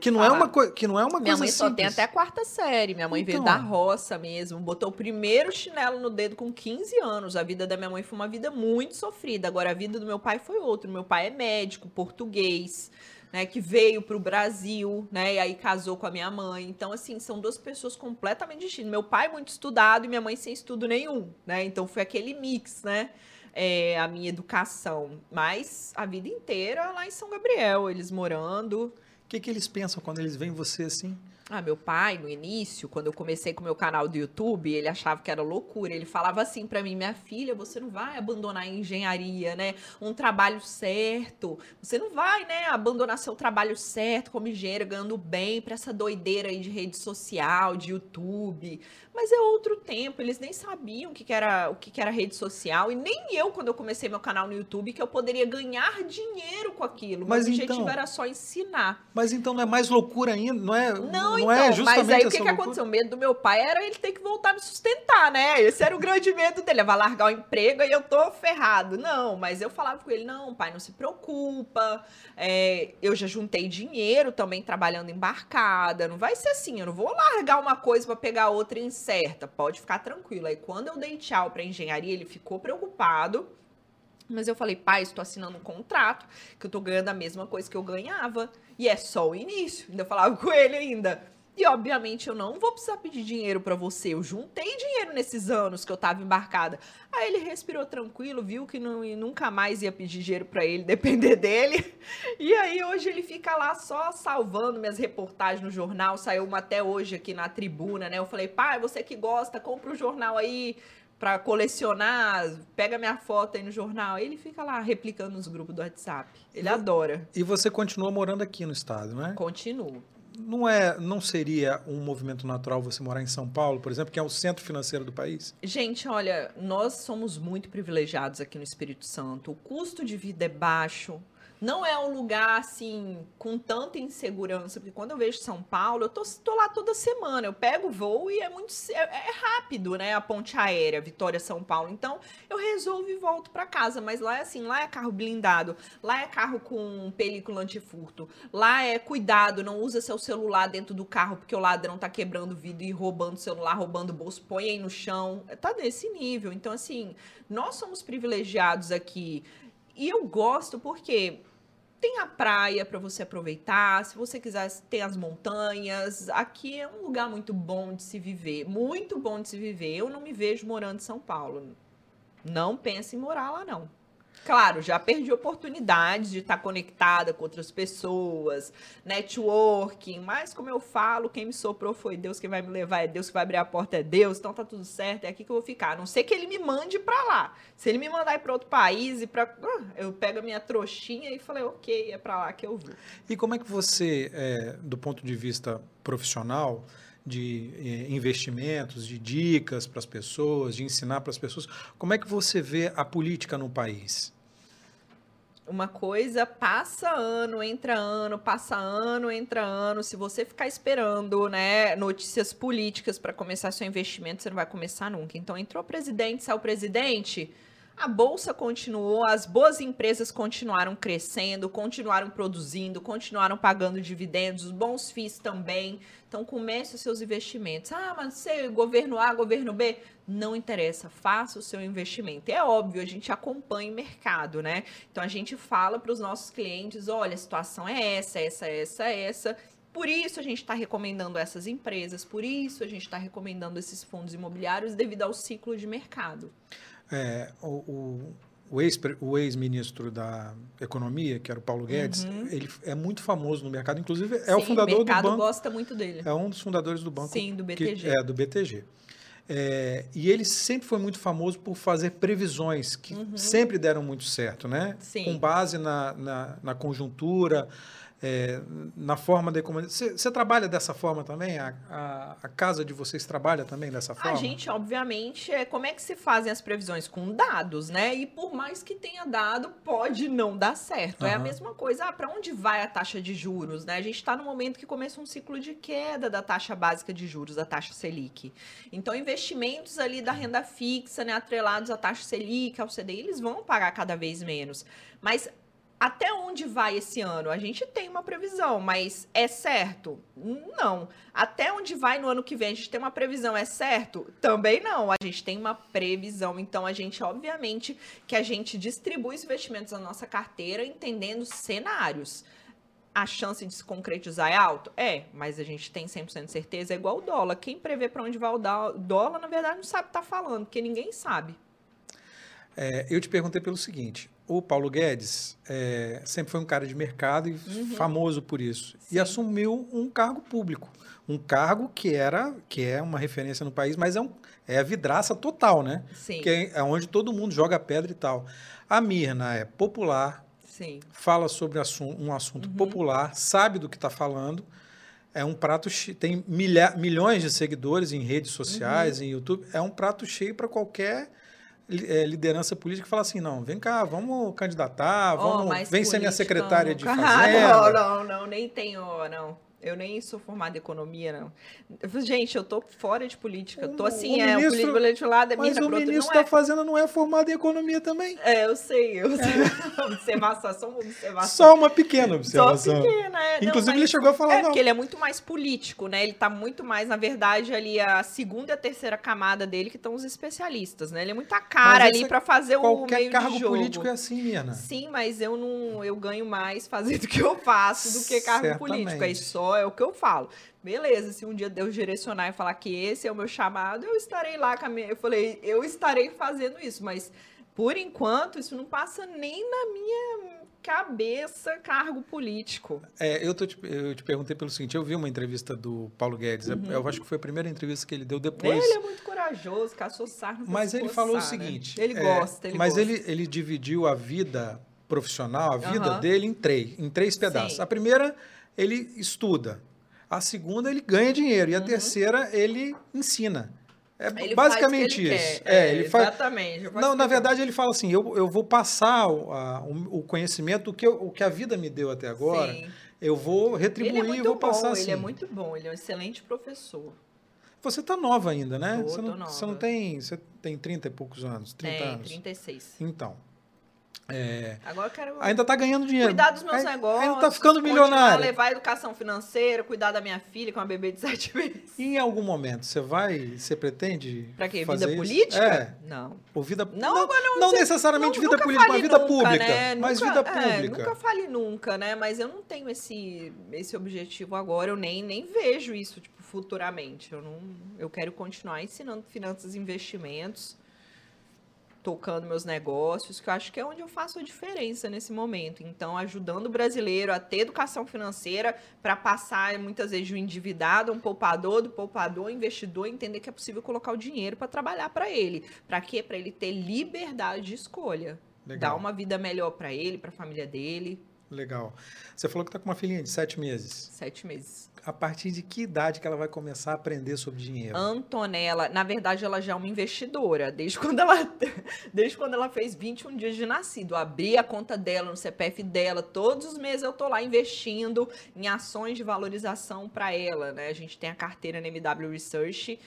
Que, não é uma que não é uma minha coisa mãe só tem até a quarta série. Minha mãe então. veio da roça mesmo. Botou o primeiro chinelo no dedo com 15 anos. A vida da minha mãe foi uma vida muito sofrida. Agora, a vida do meu pai foi outra. Meu pai é médico, português. Né, que veio para o Brasil, né, e aí casou com a minha mãe. Então, assim, são duas pessoas completamente distintas. Meu pai muito estudado e minha mãe sem estudo nenhum, né? Então foi aquele mix, né? É, a minha educação. Mas a vida inteira lá em São Gabriel, eles morando. O que, que eles pensam quando eles veem você assim? Ah, meu pai, no início, quando eu comecei com o meu canal do YouTube, ele achava que era loucura. Ele falava assim para mim, minha filha, você não vai abandonar a engenharia, né? Um trabalho certo. Você não vai, né, abandonar seu trabalho certo como engenheiro, ganhando bem para essa doideira aí de rede social, de YouTube. Mas é outro tempo, eles nem sabiam o que, que era o que, que era rede social. E nem eu, quando eu comecei meu canal no YouTube, que eu poderia ganhar dinheiro com aquilo. Mas, mas o objetivo então, era só ensinar. Mas então não é mais loucura ainda, não é? Não, não é então, é mas aí o que, que aconteceu? O medo do meu pai era ele ter que voltar a me sustentar, né? Esse era o grande medo dele. Vai largar o emprego e eu tô ferrado. Não, mas eu falava com ele: não, pai, não se preocupa. É, eu já juntei dinheiro também trabalhando embarcada. Não vai ser assim, eu não vou largar uma coisa para pegar outra em certa, pode ficar tranquilo. Aí quando eu dei tchau para engenharia, ele ficou preocupado. Mas eu falei, pai, estou assinando um contrato, que eu estou ganhando a mesma coisa que eu ganhava. E é só o início. Ainda falava com ele ainda. E obviamente eu não vou precisar pedir dinheiro para você. Eu juntei dinheiro nesses anos que eu tava embarcada. Aí ele respirou tranquilo, viu que não, nunca mais ia pedir dinheiro para ele, depender dele. E aí hoje ele fica lá só salvando minhas reportagens no jornal. Saiu uma até hoje aqui na tribuna, né? Eu falei, pai, você que gosta, compra o jornal aí para colecionar, pega minha foto aí no jornal. Ele fica lá replicando nos grupos do WhatsApp. Ele adora. E você continua morando aqui no estado, né? Continuo não é, não seria um movimento natural você morar em São Paulo, por exemplo, que é o centro financeiro do país? Gente, olha, nós somos muito privilegiados aqui no Espírito Santo. O custo de vida é baixo não é um lugar assim com tanta insegurança, porque quando eu vejo São Paulo, eu tô, tô lá toda semana, eu pego o voo e é muito é, é rápido, né, a ponte aérea Vitória São Paulo. Então, eu resolvo e volto para casa, mas lá é assim, lá é carro blindado, lá é carro com película antifurto, lá é cuidado, não usa seu celular dentro do carro porque o ladrão tá quebrando vidro e roubando celular, roubando bolso, põe aí no chão. Tá desse nível. Então, assim, nós somos privilegiados aqui. E eu gosto porque tem a praia para você aproveitar, se você quiser, tem as montanhas. Aqui é um lugar muito bom de se viver, muito bom de se viver. Eu não me vejo morando em São Paulo. Não pense em morar lá não. Claro, já perdi oportunidades de estar conectada com outras pessoas, networking, mas como eu falo, quem me soprou foi Deus, quem vai me levar é Deus, quem vai abrir a porta é Deus, então tá tudo certo, é aqui que eu vou ficar. A não sei que ele me mande para lá. Se ele me mandar para outro país e para ah, eu pego a minha trouxinha e falei, ok, é para lá que eu vou. E como é que você, é, do ponto de vista profissional, de eh, investimentos, de dicas para as pessoas, de ensinar para as pessoas. Como é que você vê a política no país? Uma coisa passa ano, entra ano, passa ano, entra ano. Se você ficar esperando, né, notícias políticas para começar seu investimento, você não vai começar nunca. Então entrou presidente, saiu presidente, a bolsa continuou, as boas empresas continuaram crescendo, continuaram produzindo, continuaram pagando dividendos, os bons FIIs também. Então comece os seus investimentos. Ah, mas você governo A, governo B, não interessa, faça o seu investimento. É óbvio, a gente acompanha o mercado, né? Então a gente fala para os nossos clientes, olha, a situação é essa, essa, essa, essa. Por isso a gente está recomendando essas empresas, por isso a gente está recomendando esses fundos imobiliários devido ao ciclo de mercado. É, o, o, o ex-ministro ex da Economia, que era o Paulo Guedes, uhum. ele é muito famoso no mercado, inclusive é Sim, o fundador do banco. O mercado gosta muito dele. É um dos fundadores do banco. Sim, do BTG. Que, é, do BTG. É, e ele sempre foi muito famoso por fazer previsões que uhum. sempre deram muito certo, né? Sim. Com base na, na, na conjuntura, é, na forma de como você trabalha dessa forma também? A, a, a, casa de vocês trabalha também dessa forma? a gente obviamente é como é que se fazem as previsões? Com dados né? E por mais que tenha dado pode não dar certo. Uhum. é a mesma coisa ah, para onde vai a taxa de juros né? A gente está no momento que começa um ciclo de queda da taxa básica de juros da taxa selic. Então investimentos ali da renda fixa né atrelados à taxa selic ao CDI eles vão pagar cada vez menos. Mas até onde vai esse ano? A gente tem uma previsão, mas é certo? Não. Até onde vai no ano que vem? A gente tem uma previsão, é certo? Também não. A gente tem uma previsão. Então, a gente, obviamente, que a gente distribui os investimentos da nossa carteira entendendo cenários. A chance de se concretizar é alta? É, mas a gente tem 100% de certeza, é igual o dólar. Quem prevê para onde vai o dólar, na verdade, não sabe que está falando, porque ninguém sabe. É, eu te perguntei pelo seguinte: o Paulo Guedes é, sempre foi um cara de mercado e uhum. famoso por isso. Sim. E assumiu um cargo público. Um cargo que era que é uma referência no país, mas é, um, é a vidraça total, né? Sim. Que é, é onde todo mundo joga pedra e tal. A Mirna é popular, Sim. fala sobre um assunto uhum. popular, sabe do que está falando. É um prato tem milha, milhões de seguidores em redes sociais, uhum. em YouTube. É um prato cheio para qualquer liderança política que fala assim, não, vem cá, vamos candidatar, vamos, oh, vem ser minha secretária de fazenda. Não, não, não, nem tenho, não. Eu nem sou formada em economia, não. Gente, eu tô fora de política. Eu tô assim, o é, ministro, o político político da minha Mas o ministro está é... fazendo não é formado em economia também. É, eu sei. Eu sei. É. observação, só uma observação. Só uma pequena observação. Só pequena, é. Inclusive, não, ele chegou a falar, é, não. porque ele é muito mais político, né? Ele tá muito mais, na verdade, ali a segunda e a terceira camada dele que estão os especialistas, né? Ele é muita cara ali para fazer o meio cargo de jogo. político é assim, Mirna. Sim, mas eu não, eu ganho mais fazendo o que eu faço do que cargo Certamente. político. É só é o que eu falo. Beleza, se um dia Deus direcionar e falar que esse é o meu chamado, eu estarei lá com a minha. Eu falei, eu estarei fazendo isso, mas por enquanto isso não passa nem na minha cabeça cargo político. É, eu, te, eu te perguntei pelo seguinte, eu vi uma entrevista do Paulo Guedes, uhum. eu acho que foi a primeira entrevista que ele deu depois. Ele é muito corajoso, caçou sarno Mas ele falou o né? seguinte... Ele é, gosta, ele Mas gosta. Ele, ele dividiu a vida profissional, a vida uhum. dele em três, em três pedaços. Sim. A primeira, ele estuda. A segunda, ele ganha dinheiro. E a uhum. terceira, ele ensina. É ele basicamente isso. É, é, ele faz... Exatamente. Não, na verdade, ele fala assim: eu, eu vou passar o, a, o conhecimento, o que, eu, o que a vida me deu até agora, Sim. eu vou retribuir e é vou bom, passar assim. Ele é muito bom, ele é um excelente professor. Você está nova ainda, né? Tô, você, não, nova. você não tem. Você tem 30 e poucos anos, 30 é, anos. 36. Então. É, Agora eu quero. Ainda está ganhando dinheiro. Cuidar dos meus negócios. Ainda está ficando milionário. levar a educação financeira, cuidar da minha filha, com é uma bebê de sete meses. E em algum momento, você vai. Você pretende. Para quê? Fazer vida isso? política? É. Não. Ou vida. Não, não, não, não necessariamente não, vida política, mas vida nunca, pública. Né? Mas nunca, vida é, pública. nunca fale nunca, né? Mas eu não tenho esse, esse objetivo agora. Eu nem, nem vejo isso, tipo, futuramente. Eu, não, eu quero continuar ensinando finanças e investimentos tocando meus negócios, que eu acho que é onde eu faço a diferença nesse momento. Então, ajudando o brasileiro a ter educação financeira para passar muitas vezes de um endividado, um poupador, do poupador, investidor, entender que é possível colocar o dinheiro para trabalhar para ele. Para quê? Para ele ter liberdade de escolha. Legal. Dar uma vida melhor para ele, para a família dele. Legal. Você falou que está com uma filhinha de sete meses. Sete meses a partir de que idade que ela vai começar a aprender sobre dinheiro? Antonella, na verdade, ela já é uma investidora. Desde quando ela, desde quando ela fez 21 dias de nascido. Eu abri a conta dela no CPF dela. Todos os meses eu tô lá investindo em ações de valorização para ela, né? A gente tem a carteira na MW Research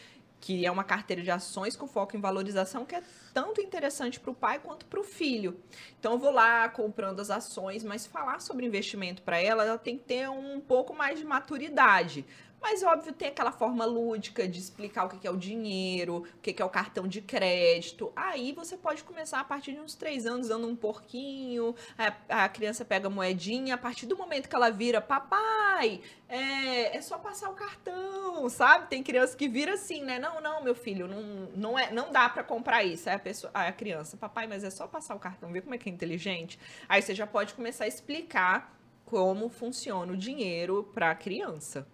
que é uma carteira de ações com foco em valorização, que é tanto interessante para o pai quanto para o filho. Então, eu vou lá comprando as ações, mas falar sobre investimento para ela, ela tem que ter um pouco mais de maturidade Mas, óbvio, tem aquela forma lúdica de explicar o que é o dinheiro, o que é o cartão de crédito. Aí você pode começar a partir de uns três anos dando um porquinho, a, a criança pega a moedinha, a partir do momento que ela vira, papai, é, é só passar o cartão, sabe? Tem criança que vira assim, né? Não, não, meu filho, não, não, é, não dá para comprar isso. Aí a, pessoa, a criança, papai, mas é só passar o cartão, vê como é que é inteligente. Aí você já pode começar a explicar como funciona o dinheiro para a criança.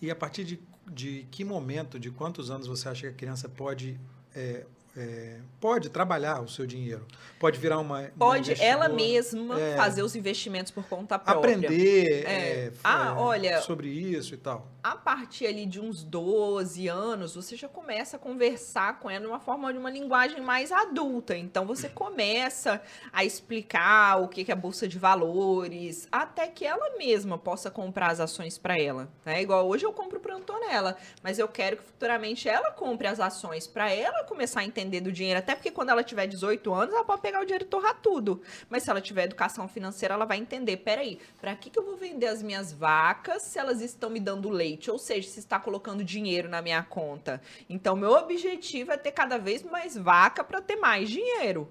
E a partir de, de que momento, de quantos anos você acha que a criança pode é, é, pode trabalhar o seu dinheiro, pode virar uma. Pode uma ela mesma é, fazer os investimentos por conta própria. Aprender é. É, ah, é, olha, sobre isso e tal. A partir ali de uns 12 anos, você já começa a conversar com ela de uma forma de uma linguagem mais adulta. Então você começa a explicar o que é a bolsa de valores, até que ela mesma possa comprar as ações para ela. Né? Igual hoje eu compro para Antonella, mas eu quero que futuramente ela compre as ações para ela começar a entender depender do dinheiro, até porque quando ela tiver 18 anos, ela pode pegar o dinheiro e torrar tudo. Mas se ela tiver educação financeira, ela vai entender, peraí, para que, que eu vou vender as minhas vacas se elas estão me dando leite? Ou seja, se está colocando dinheiro na minha conta. Então, meu objetivo é ter cada vez mais vaca para ter mais dinheiro.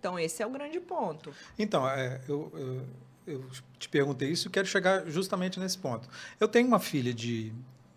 Então, esse é o grande ponto. Então, é, eu, eu, eu te perguntei isso e quero chegar justamente nesse ponto. Eu tenho uma filha de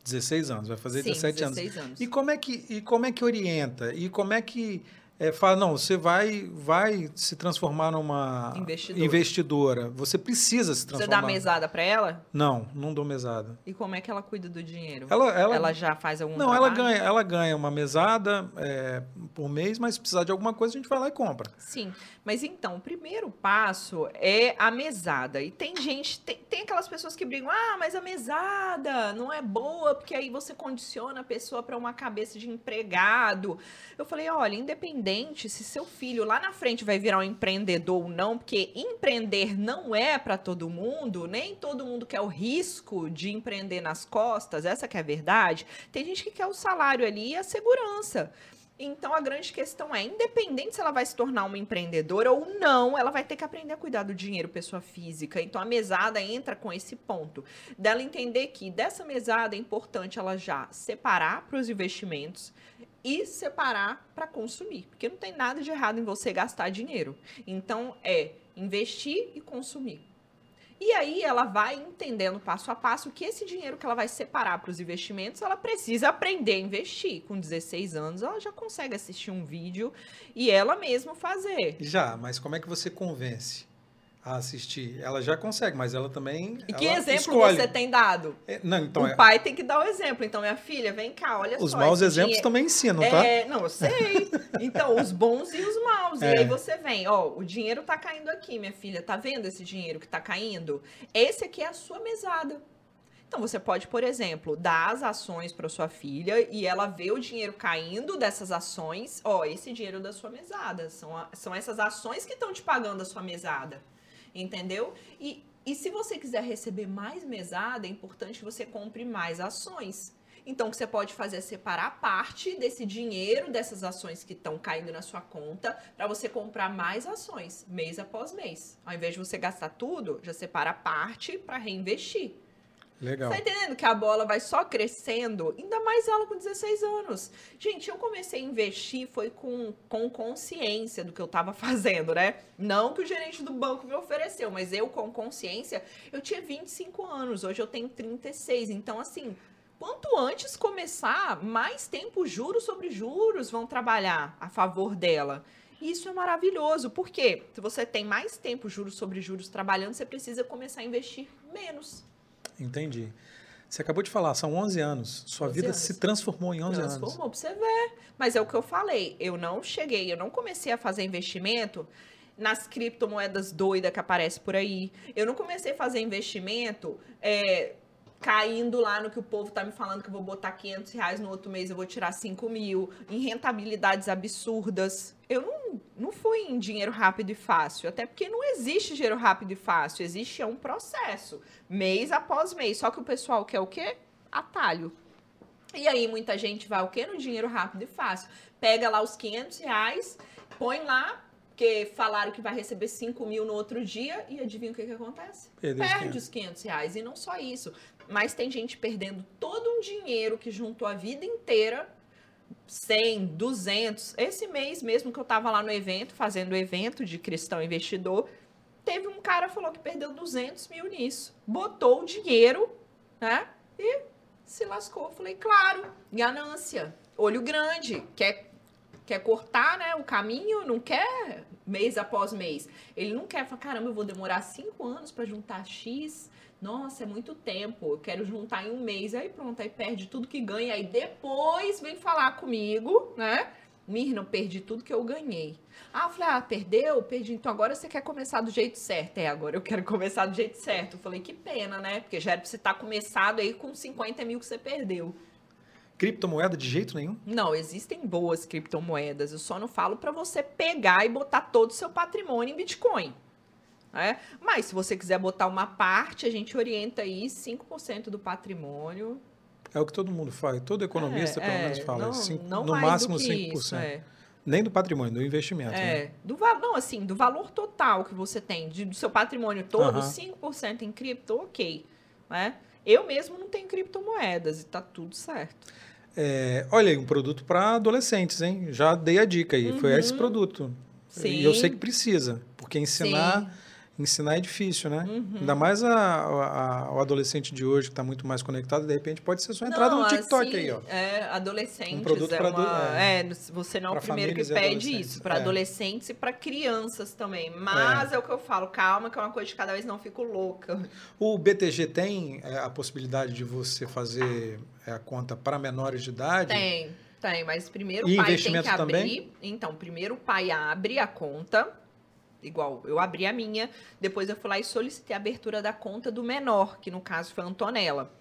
16 anos, vai fazer Sim, 17 anos. anos. E como é que e como é que orienta? E como é que é, fala, não, você vai, vai se transformar numa investidora. investidora. Você precisa se transformar. Você dá mesada para ela? Não, não dou mesada. E como é que ela cuida do dinheiro? Ela, ela, ela já faz algum Não, trabalho? ela ganha, ela ganha uma mesada é, por mês, mas se precisar de alguma coisa, a gente vai lá e compra. Sim, mas então, o primeiro passo é a mesada. E tem gente, tem, tem aquelas pessoas que brigam, ah, mas a mesada não é boa, porque aí você condiciona a pessoa para uma cabeça de empregado. Eu falei, olha, independente se seu filho lá na frente vai virar um empreendedor ou não, porque empreender não é para todo mundo, nem todo mundo quer o risco de empreender nas costas, essa que é a verdade. Tem gente que quer o salário ali e a segurança. Então a grande questão é, independente se ela vai se tornar uma empreendedora ou não, ela vai ter que aprender a cuidar do dinheiro pessoa física. Então a mesada entra com esse ponto dela entender que dessa mesada é importante ela já separar para os investimentos e separar para consumir, porque não tem nada de errado em você gastar dinheiro. Então é investir e consumir. E aí ela vai entendendo passo a passo que esse dinheiro que ela vai separar para os investimentos, ela precisa aprender a investir. Com 16 anos, ela já consegue assistir um vídeo e ela mesma fazer. Já, mas como é que você convence? A assistir. Ela já consegue, mas ela também. E que exemplo escolhe. você tem dado? É, não, então o é... pai tem que dar o exemplo. Então, minha filha, vem cá, olha os só. Os maus exemplos dinheiro... também ensinam, tá? É, não, eu sei. Então, os bons e os maus. É. E aí você vem, ó, o dinheiro tá caindo aqui, minha filha. Tá vendo esse dinheiro que tá caindo? Esse aqui é a sua mesada. Então você pode, por exemplo, dar as ações para sua filha e ela vê o dinheiro caindo dessas ações. Ó, esse dinheiro da sua mesada. São, a, são essas ações que estão te pagando a sua mesada entendeu? E, e se você quiser receber mais mesada, é importante que você compre mais ações. Então, o que você pode fazer é separar parte desse dinheiro, dessas ações que estão caindo na sua conta, para você comprar mais ações, mês após mês. Ao invés de você gastar tudo, já separa parte para reinvestir. Legal. Você tá entendendo que a bola vai só crescendo? Ainda mais ela com 16 anos. Gente, eu comecei a investir foi com, com consciência do que eu tava fazendo, né? Não que o gerente do banco me ofereceu, mas eu com consciência, eu tinha 25 anos, hoje eu tenho 36. Então, assim, quanto antes começar, mais tempo juros sobre juros vão trabalhar a favor dela. Isso é maravilhoso, porque se você tem mais tempo juros sobre juros trabalhando, você precisa começar a investir menos. Entendi. Você acabou de falar, são 11 anos. Sua 11 vida anos. se transformou em 11 transformou, anos. Transformou, pra você ver. Mas é o que eu falei. Eu não cheguei, eu não comecei a fazer investimento nas criptomoedas doidas que aparece por aí. Eu não comecei a fazer investimento é, caindo lá no que o povo tá me falando que eu vou botar 500 reais no outro mês, eu vou tirar 5 mil, em rentabilidades absurdas. Eu não, não fui em dinheiro rápido e fácil, até porque não existe dinheiro rápido e fácil, existe um processo, mês após mês. Só que o pessoal quer o quê? Atalho. E aí muita gente vai o quê? No dinheiro rápido e fácil. Pega lá os 500 reais, põe lá, porque falaram que vai receber 5 mil no outro dia e adivinha o que, que acontece? Perde, Perde os 500 reais. E não só isso. mas tem gente perdendo todo um dinheiro que juntou a vida inteira 100, 200. Esse mês mesmo que eu tava lá no evento, fazendo o evento de cristão investidor, teve um cara falou que perdeu 200 mil nisso. Botou o dinheiro, né? E se lascou. Falei, claro, ganância. Olho grande. Quer, quer cortar né, o caminho, não quer mês após mês. Ele não quer falar, caramba, eu vou demorar cinco anos para juntar X nossa, é muito tempo, eu quero juntar em um mês. Aí pronto, aí perde tudo que ganha. Aí depois vem falar comigo, né? Mirna, eu perdi tudo que eu ganhei. Ah, eu falei, ah, perdeu? Perdi. Então agora você quer começar do jeito certo. É, agora eu quero começar do jeito certo. Eu falei, que pena, né? Porque já era pra você estar tá começado aí com 50 mil que você perdeu. Criptomoeda de jeito nenhum? Não, existem boas criptomoedas. Eu só não falo para você pegar e botar todo o seu patrimônio em Bitcoin. É? Mas se você quiser botar uma parte, a gente orienta aí 5% do patrimônio. É o que todo mundo faz, todo economista é, pelo menos fala. Não, cinco, não no máximo 5%. Isso, é. Nem do patrimônio, do investimento. É, né? do não, assim, do valor total que você tem, de, do seu patrimônio todo, uhum. 5% em cripto, ok. Né? Eu mesmo não tenho criptomoedas e tá tudo certo. É, olha aí, um produto para adolescentes, hein? Já dei a dica aí, uhum. foi esse produto. Sim. E eu sei que precisa, porque ensinar. Sim ensinar é difícil, né? Uhum. Ainda mais a, a, o adolescente de hoje que está muito mais conectado, de repente pode ser sua entrada não, no TikTok assim, aí, ó. É, adolescentes. Um produto é, uma, é, é, você não é o primeiro que pede isso, para é. adolescentes e para crianças também. Mas é. é. o que eu falo, calma, que é uma coisa de cada vez não fico louca. O BTG tem é, a possibilidade de você fazer a conta para menores de idade? Tem. Tem, mas primeiro o pai tem que abrir. Também? Então, primeiro o pai abre a conta, igual eu abri a minha, depois eu fui lá e solicitei a abertura da conta do menor, que no caso foi a Antonella.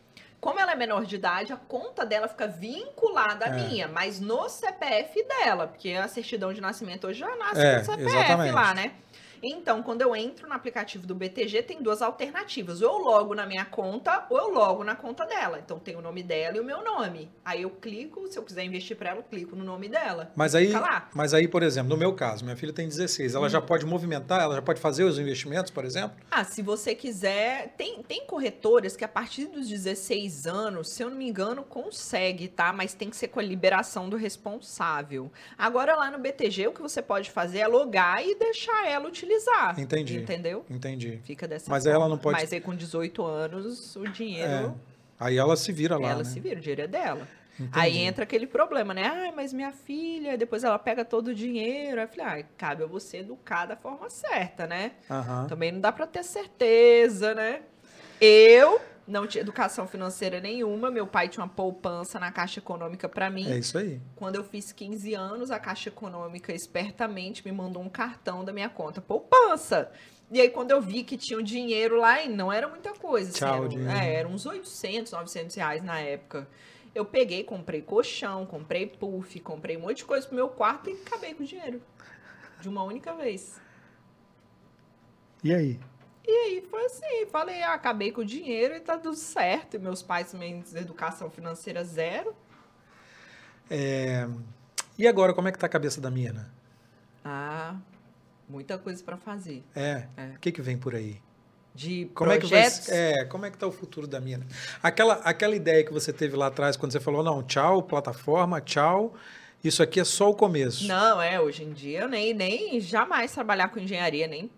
Como ela é menor de idade, a conta dela fica vinculada à é. minha, mas no CPF dela, porque a certidão de nascimento hoje já nasce é, com o CPF exatamente. lá, né? Então, quando eu entro no aplicativo do BTG, tem duas alternativas. Ou eu logo na minha conta, ou eu logo na conta dela. Então, tem o nome dela e o meu nome. Aí eu clico, se eu quiser investir para ela, eu clico no nome dela. Mas aí, mas aí, por exemplo, no meu caso, minha filha tem 16, ela hum. já pode movimentar, ela já pode fazer os investimentos, por exemplo? Ah, se você quiser, tem, tem corretoras que a partir dos 16 anos, se eu não me engano, consegue, tá? Mas tem que ser com a liberação do responsável. Agora lá no BTG, o que você pode fazer é logar e deixar ela utilizar utilizar. Entendi. Entendeu? Entendi. Fica dessa Mas forma. ela não pode. Mas aí com 18 anos, o dinheiro. É. Aí ela se vira lá. Ela né? se vira, o dinheiro é dela. Entendi. Aí entra aquele problema, né? Ah, mas minha filha, depois ela pega todo o dinheiro. Aí eu falei, ah, cabe a você educar da forma certa, né? Uhum. Também não dá para ter certeza, né? Eu não tinha educação financeira nenhuma. Meu pai tinha uma poupança na Caixa Econômica para mim. É isso aí. Quando eu fiz 15 anos, a Caixa Econômica espertamente me mandou um cartão da minha conta poupança. E aí, quando eu vi que tinha o dinheiro lá, e não era muita coisa. Assim, Tchau, assim, era, é, eram uns 800, 900 reais na época. Eu peguei, comprei colchão, comprei puff, comprei um monte de coisa pro meu quarto e acabei com o dinheiro. De uma única vez. E aí? E aí foi assim, falei, ah, acabei com o dinheiro e tá tudo certo. E meus pais também, educação financeira zero. É... E agora, como é que tá a cabeça da Mina? Ah, muita coisa para fazer. É? é? O que que vem por aí? De como projetos? É, que vai, é, como é que tá o futuro da Mina? Aquela, aquela ideia que você teve lá atrás, quando você falou, não, tchau, plataforma, tchau, isso aqui é só o começo. Não, é, hoje em dia eu nem, nem jamais trabalhar com engenharia, nem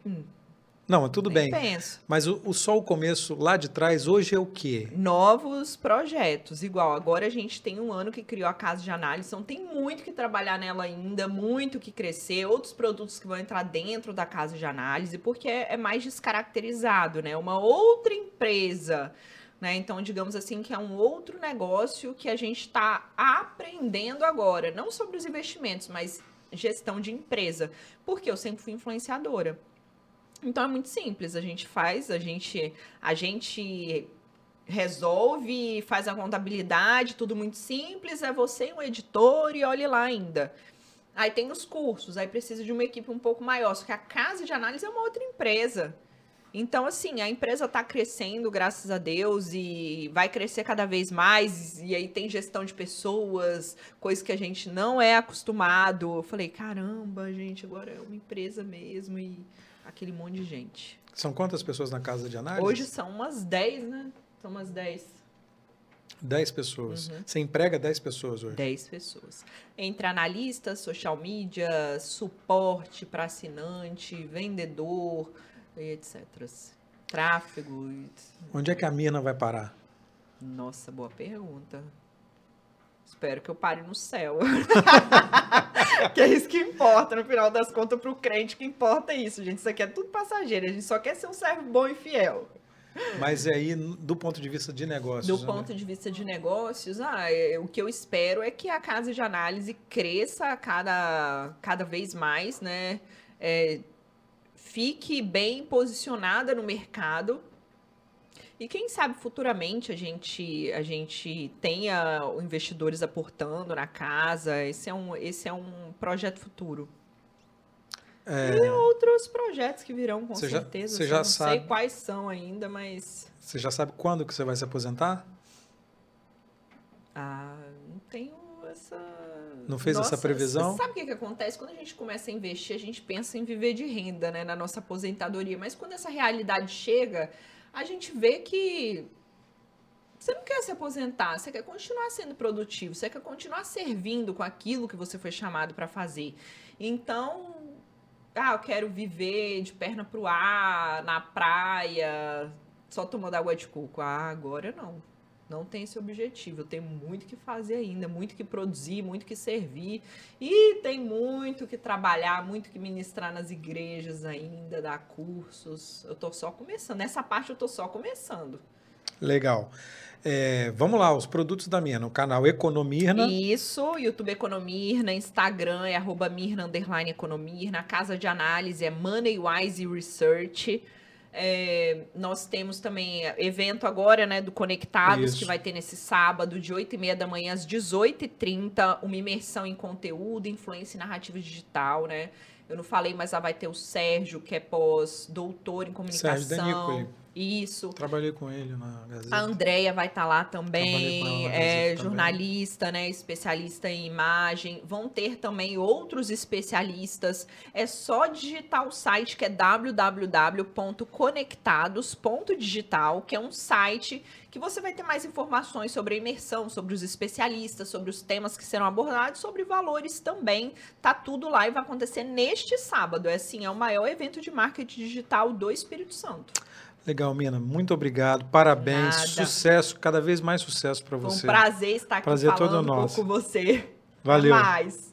não, tudo Nem bem. penso. Mas o, o só o começo lá de trás, hoje é o quê? Novos projetos. Igual, agora a gente tem um ano que criou a casa de análise, então tem muito que trabalhar nela ainda, muito que crescer, outros produtos que vão entrar dentro da casa de análise, porque é, é mais descaracterizado, né? Uma outra empresa. Né? Então, digamos assim, que é um outro negócio que a gente está aprendendo agora, não sobre os investimentos, mas gestão de empresa, porque eu sempre fui influenciadora. Então é muito simples, a gente faz, a gente a gente resolve, faz a contabilidade, tudo muito simples, é você um editor e olhe lá ainda. Aí tem os cursos, aí precisa de uma equipe um pouco maior, só que a casa de análise é uma outra empresa. Então, assim, a empresa está crescendo, graças a Deus, e vai crescer cada vez mais. E aí tem gestão de pessoas, coisa que a gente não é acostumado. Eu falei, caramba, gente, agora é uma empresa mesmo. E aquele monte de gente. São quantas pessoas na casa de análise? Hoje são umas 10, né? São umas 10. 10 pessoas. Uhum. Você emprega 10 pessoas hoje? 10 pessoas. Entre analistas, social media, suporte para assinante, vendedor, etc. Tráfego. Onde é que a mina vai parar? Nossa, boa pergunta. Espero que eu pare no céu. que é isso que importa, no final das contas, para o crente que importa é isso, gente. Isso aqui é tudo passageiro. A gente só quer ser um servo bom e fiel. Mas aí, do ponto de vista de negócios. Do né? ponto de vista de negócios, ah, é, o que eu espero é que a casa de análise cresça cada, cada vez mais, né? É, fique bem posicionada no mercado e quem sabe futuramente a gente a gente tenha investidores aportando na casa. Esse é um, esse é um projeto futuro. É... E outros projetos que virão, com você certeza. Já, você já não sabe... sei quais são ainda, mas. Você já sabe quando que você vai se aposentar? Ah, não tenho essa. Não fez Nossa, essa previsão? Sabe o que, que acontece? Quando a gente começa a investir, a gente pensa em viver de renda, né? Na nossa aposentadoria. Mas quando essa realidade chega, a gente vê que você não quer se aposentar, você quer continuar sendo produtivo, você quer continuar servindo com aquilo que você foi chamado para fazer. Então, ah, eu quero viver de perna pro ar, na praia, só tomando água de coco. Ah, agora não. Não tem esse objetivo. Eu tenho muito que fazer ainda, muito que produzir, muito que servir. E tem muito que trabalhar, muito que ministrar nas igrejas ainda, dar cursos. Eu tô só começando. Nessa parte eu tô só começando. Legal. É, vamos lá, os produtos da Mirna, o canal Economirna. Isso, YouTube Economirna, Instagram é arroba Mirna, underline Economirna, a casa de análise é Moneywise Research. É, nós temos também evento agora, né, do Conectados, Isso. que vai ter nesse sábado, de 8 e meia da manhã às 18h30, uma imersão em conteúdo, influência e narrativa digital, né? Eu não falei, mas lá vai ter o Sérgio, que é pós-doutor em comunicação. Sérgio isso. Trabalhei com ele na Gazeta. A Andrea vai estar tá lá também, é jornalista, também. né, especialista em imagem. Vão ter também outros especialistas. É só digitar o site que é www.conectados.digital, que é um site que você vai ter mais informações sobre a imersão, sobre os especialistas, sobre os temas que serão abordados, sobre valores também. Tá tudo lá e vai acontecer neste sábado. É assim, é o maior evento de marketing digital do Espírito Santo. Legal, Mina. Muito obrigado. Parabéns. Nada. Sucesso, cada vez mais sucesso para você. Foi um prazer estar aqui prazer falando todo nosso. com você. Valeu. Até mais.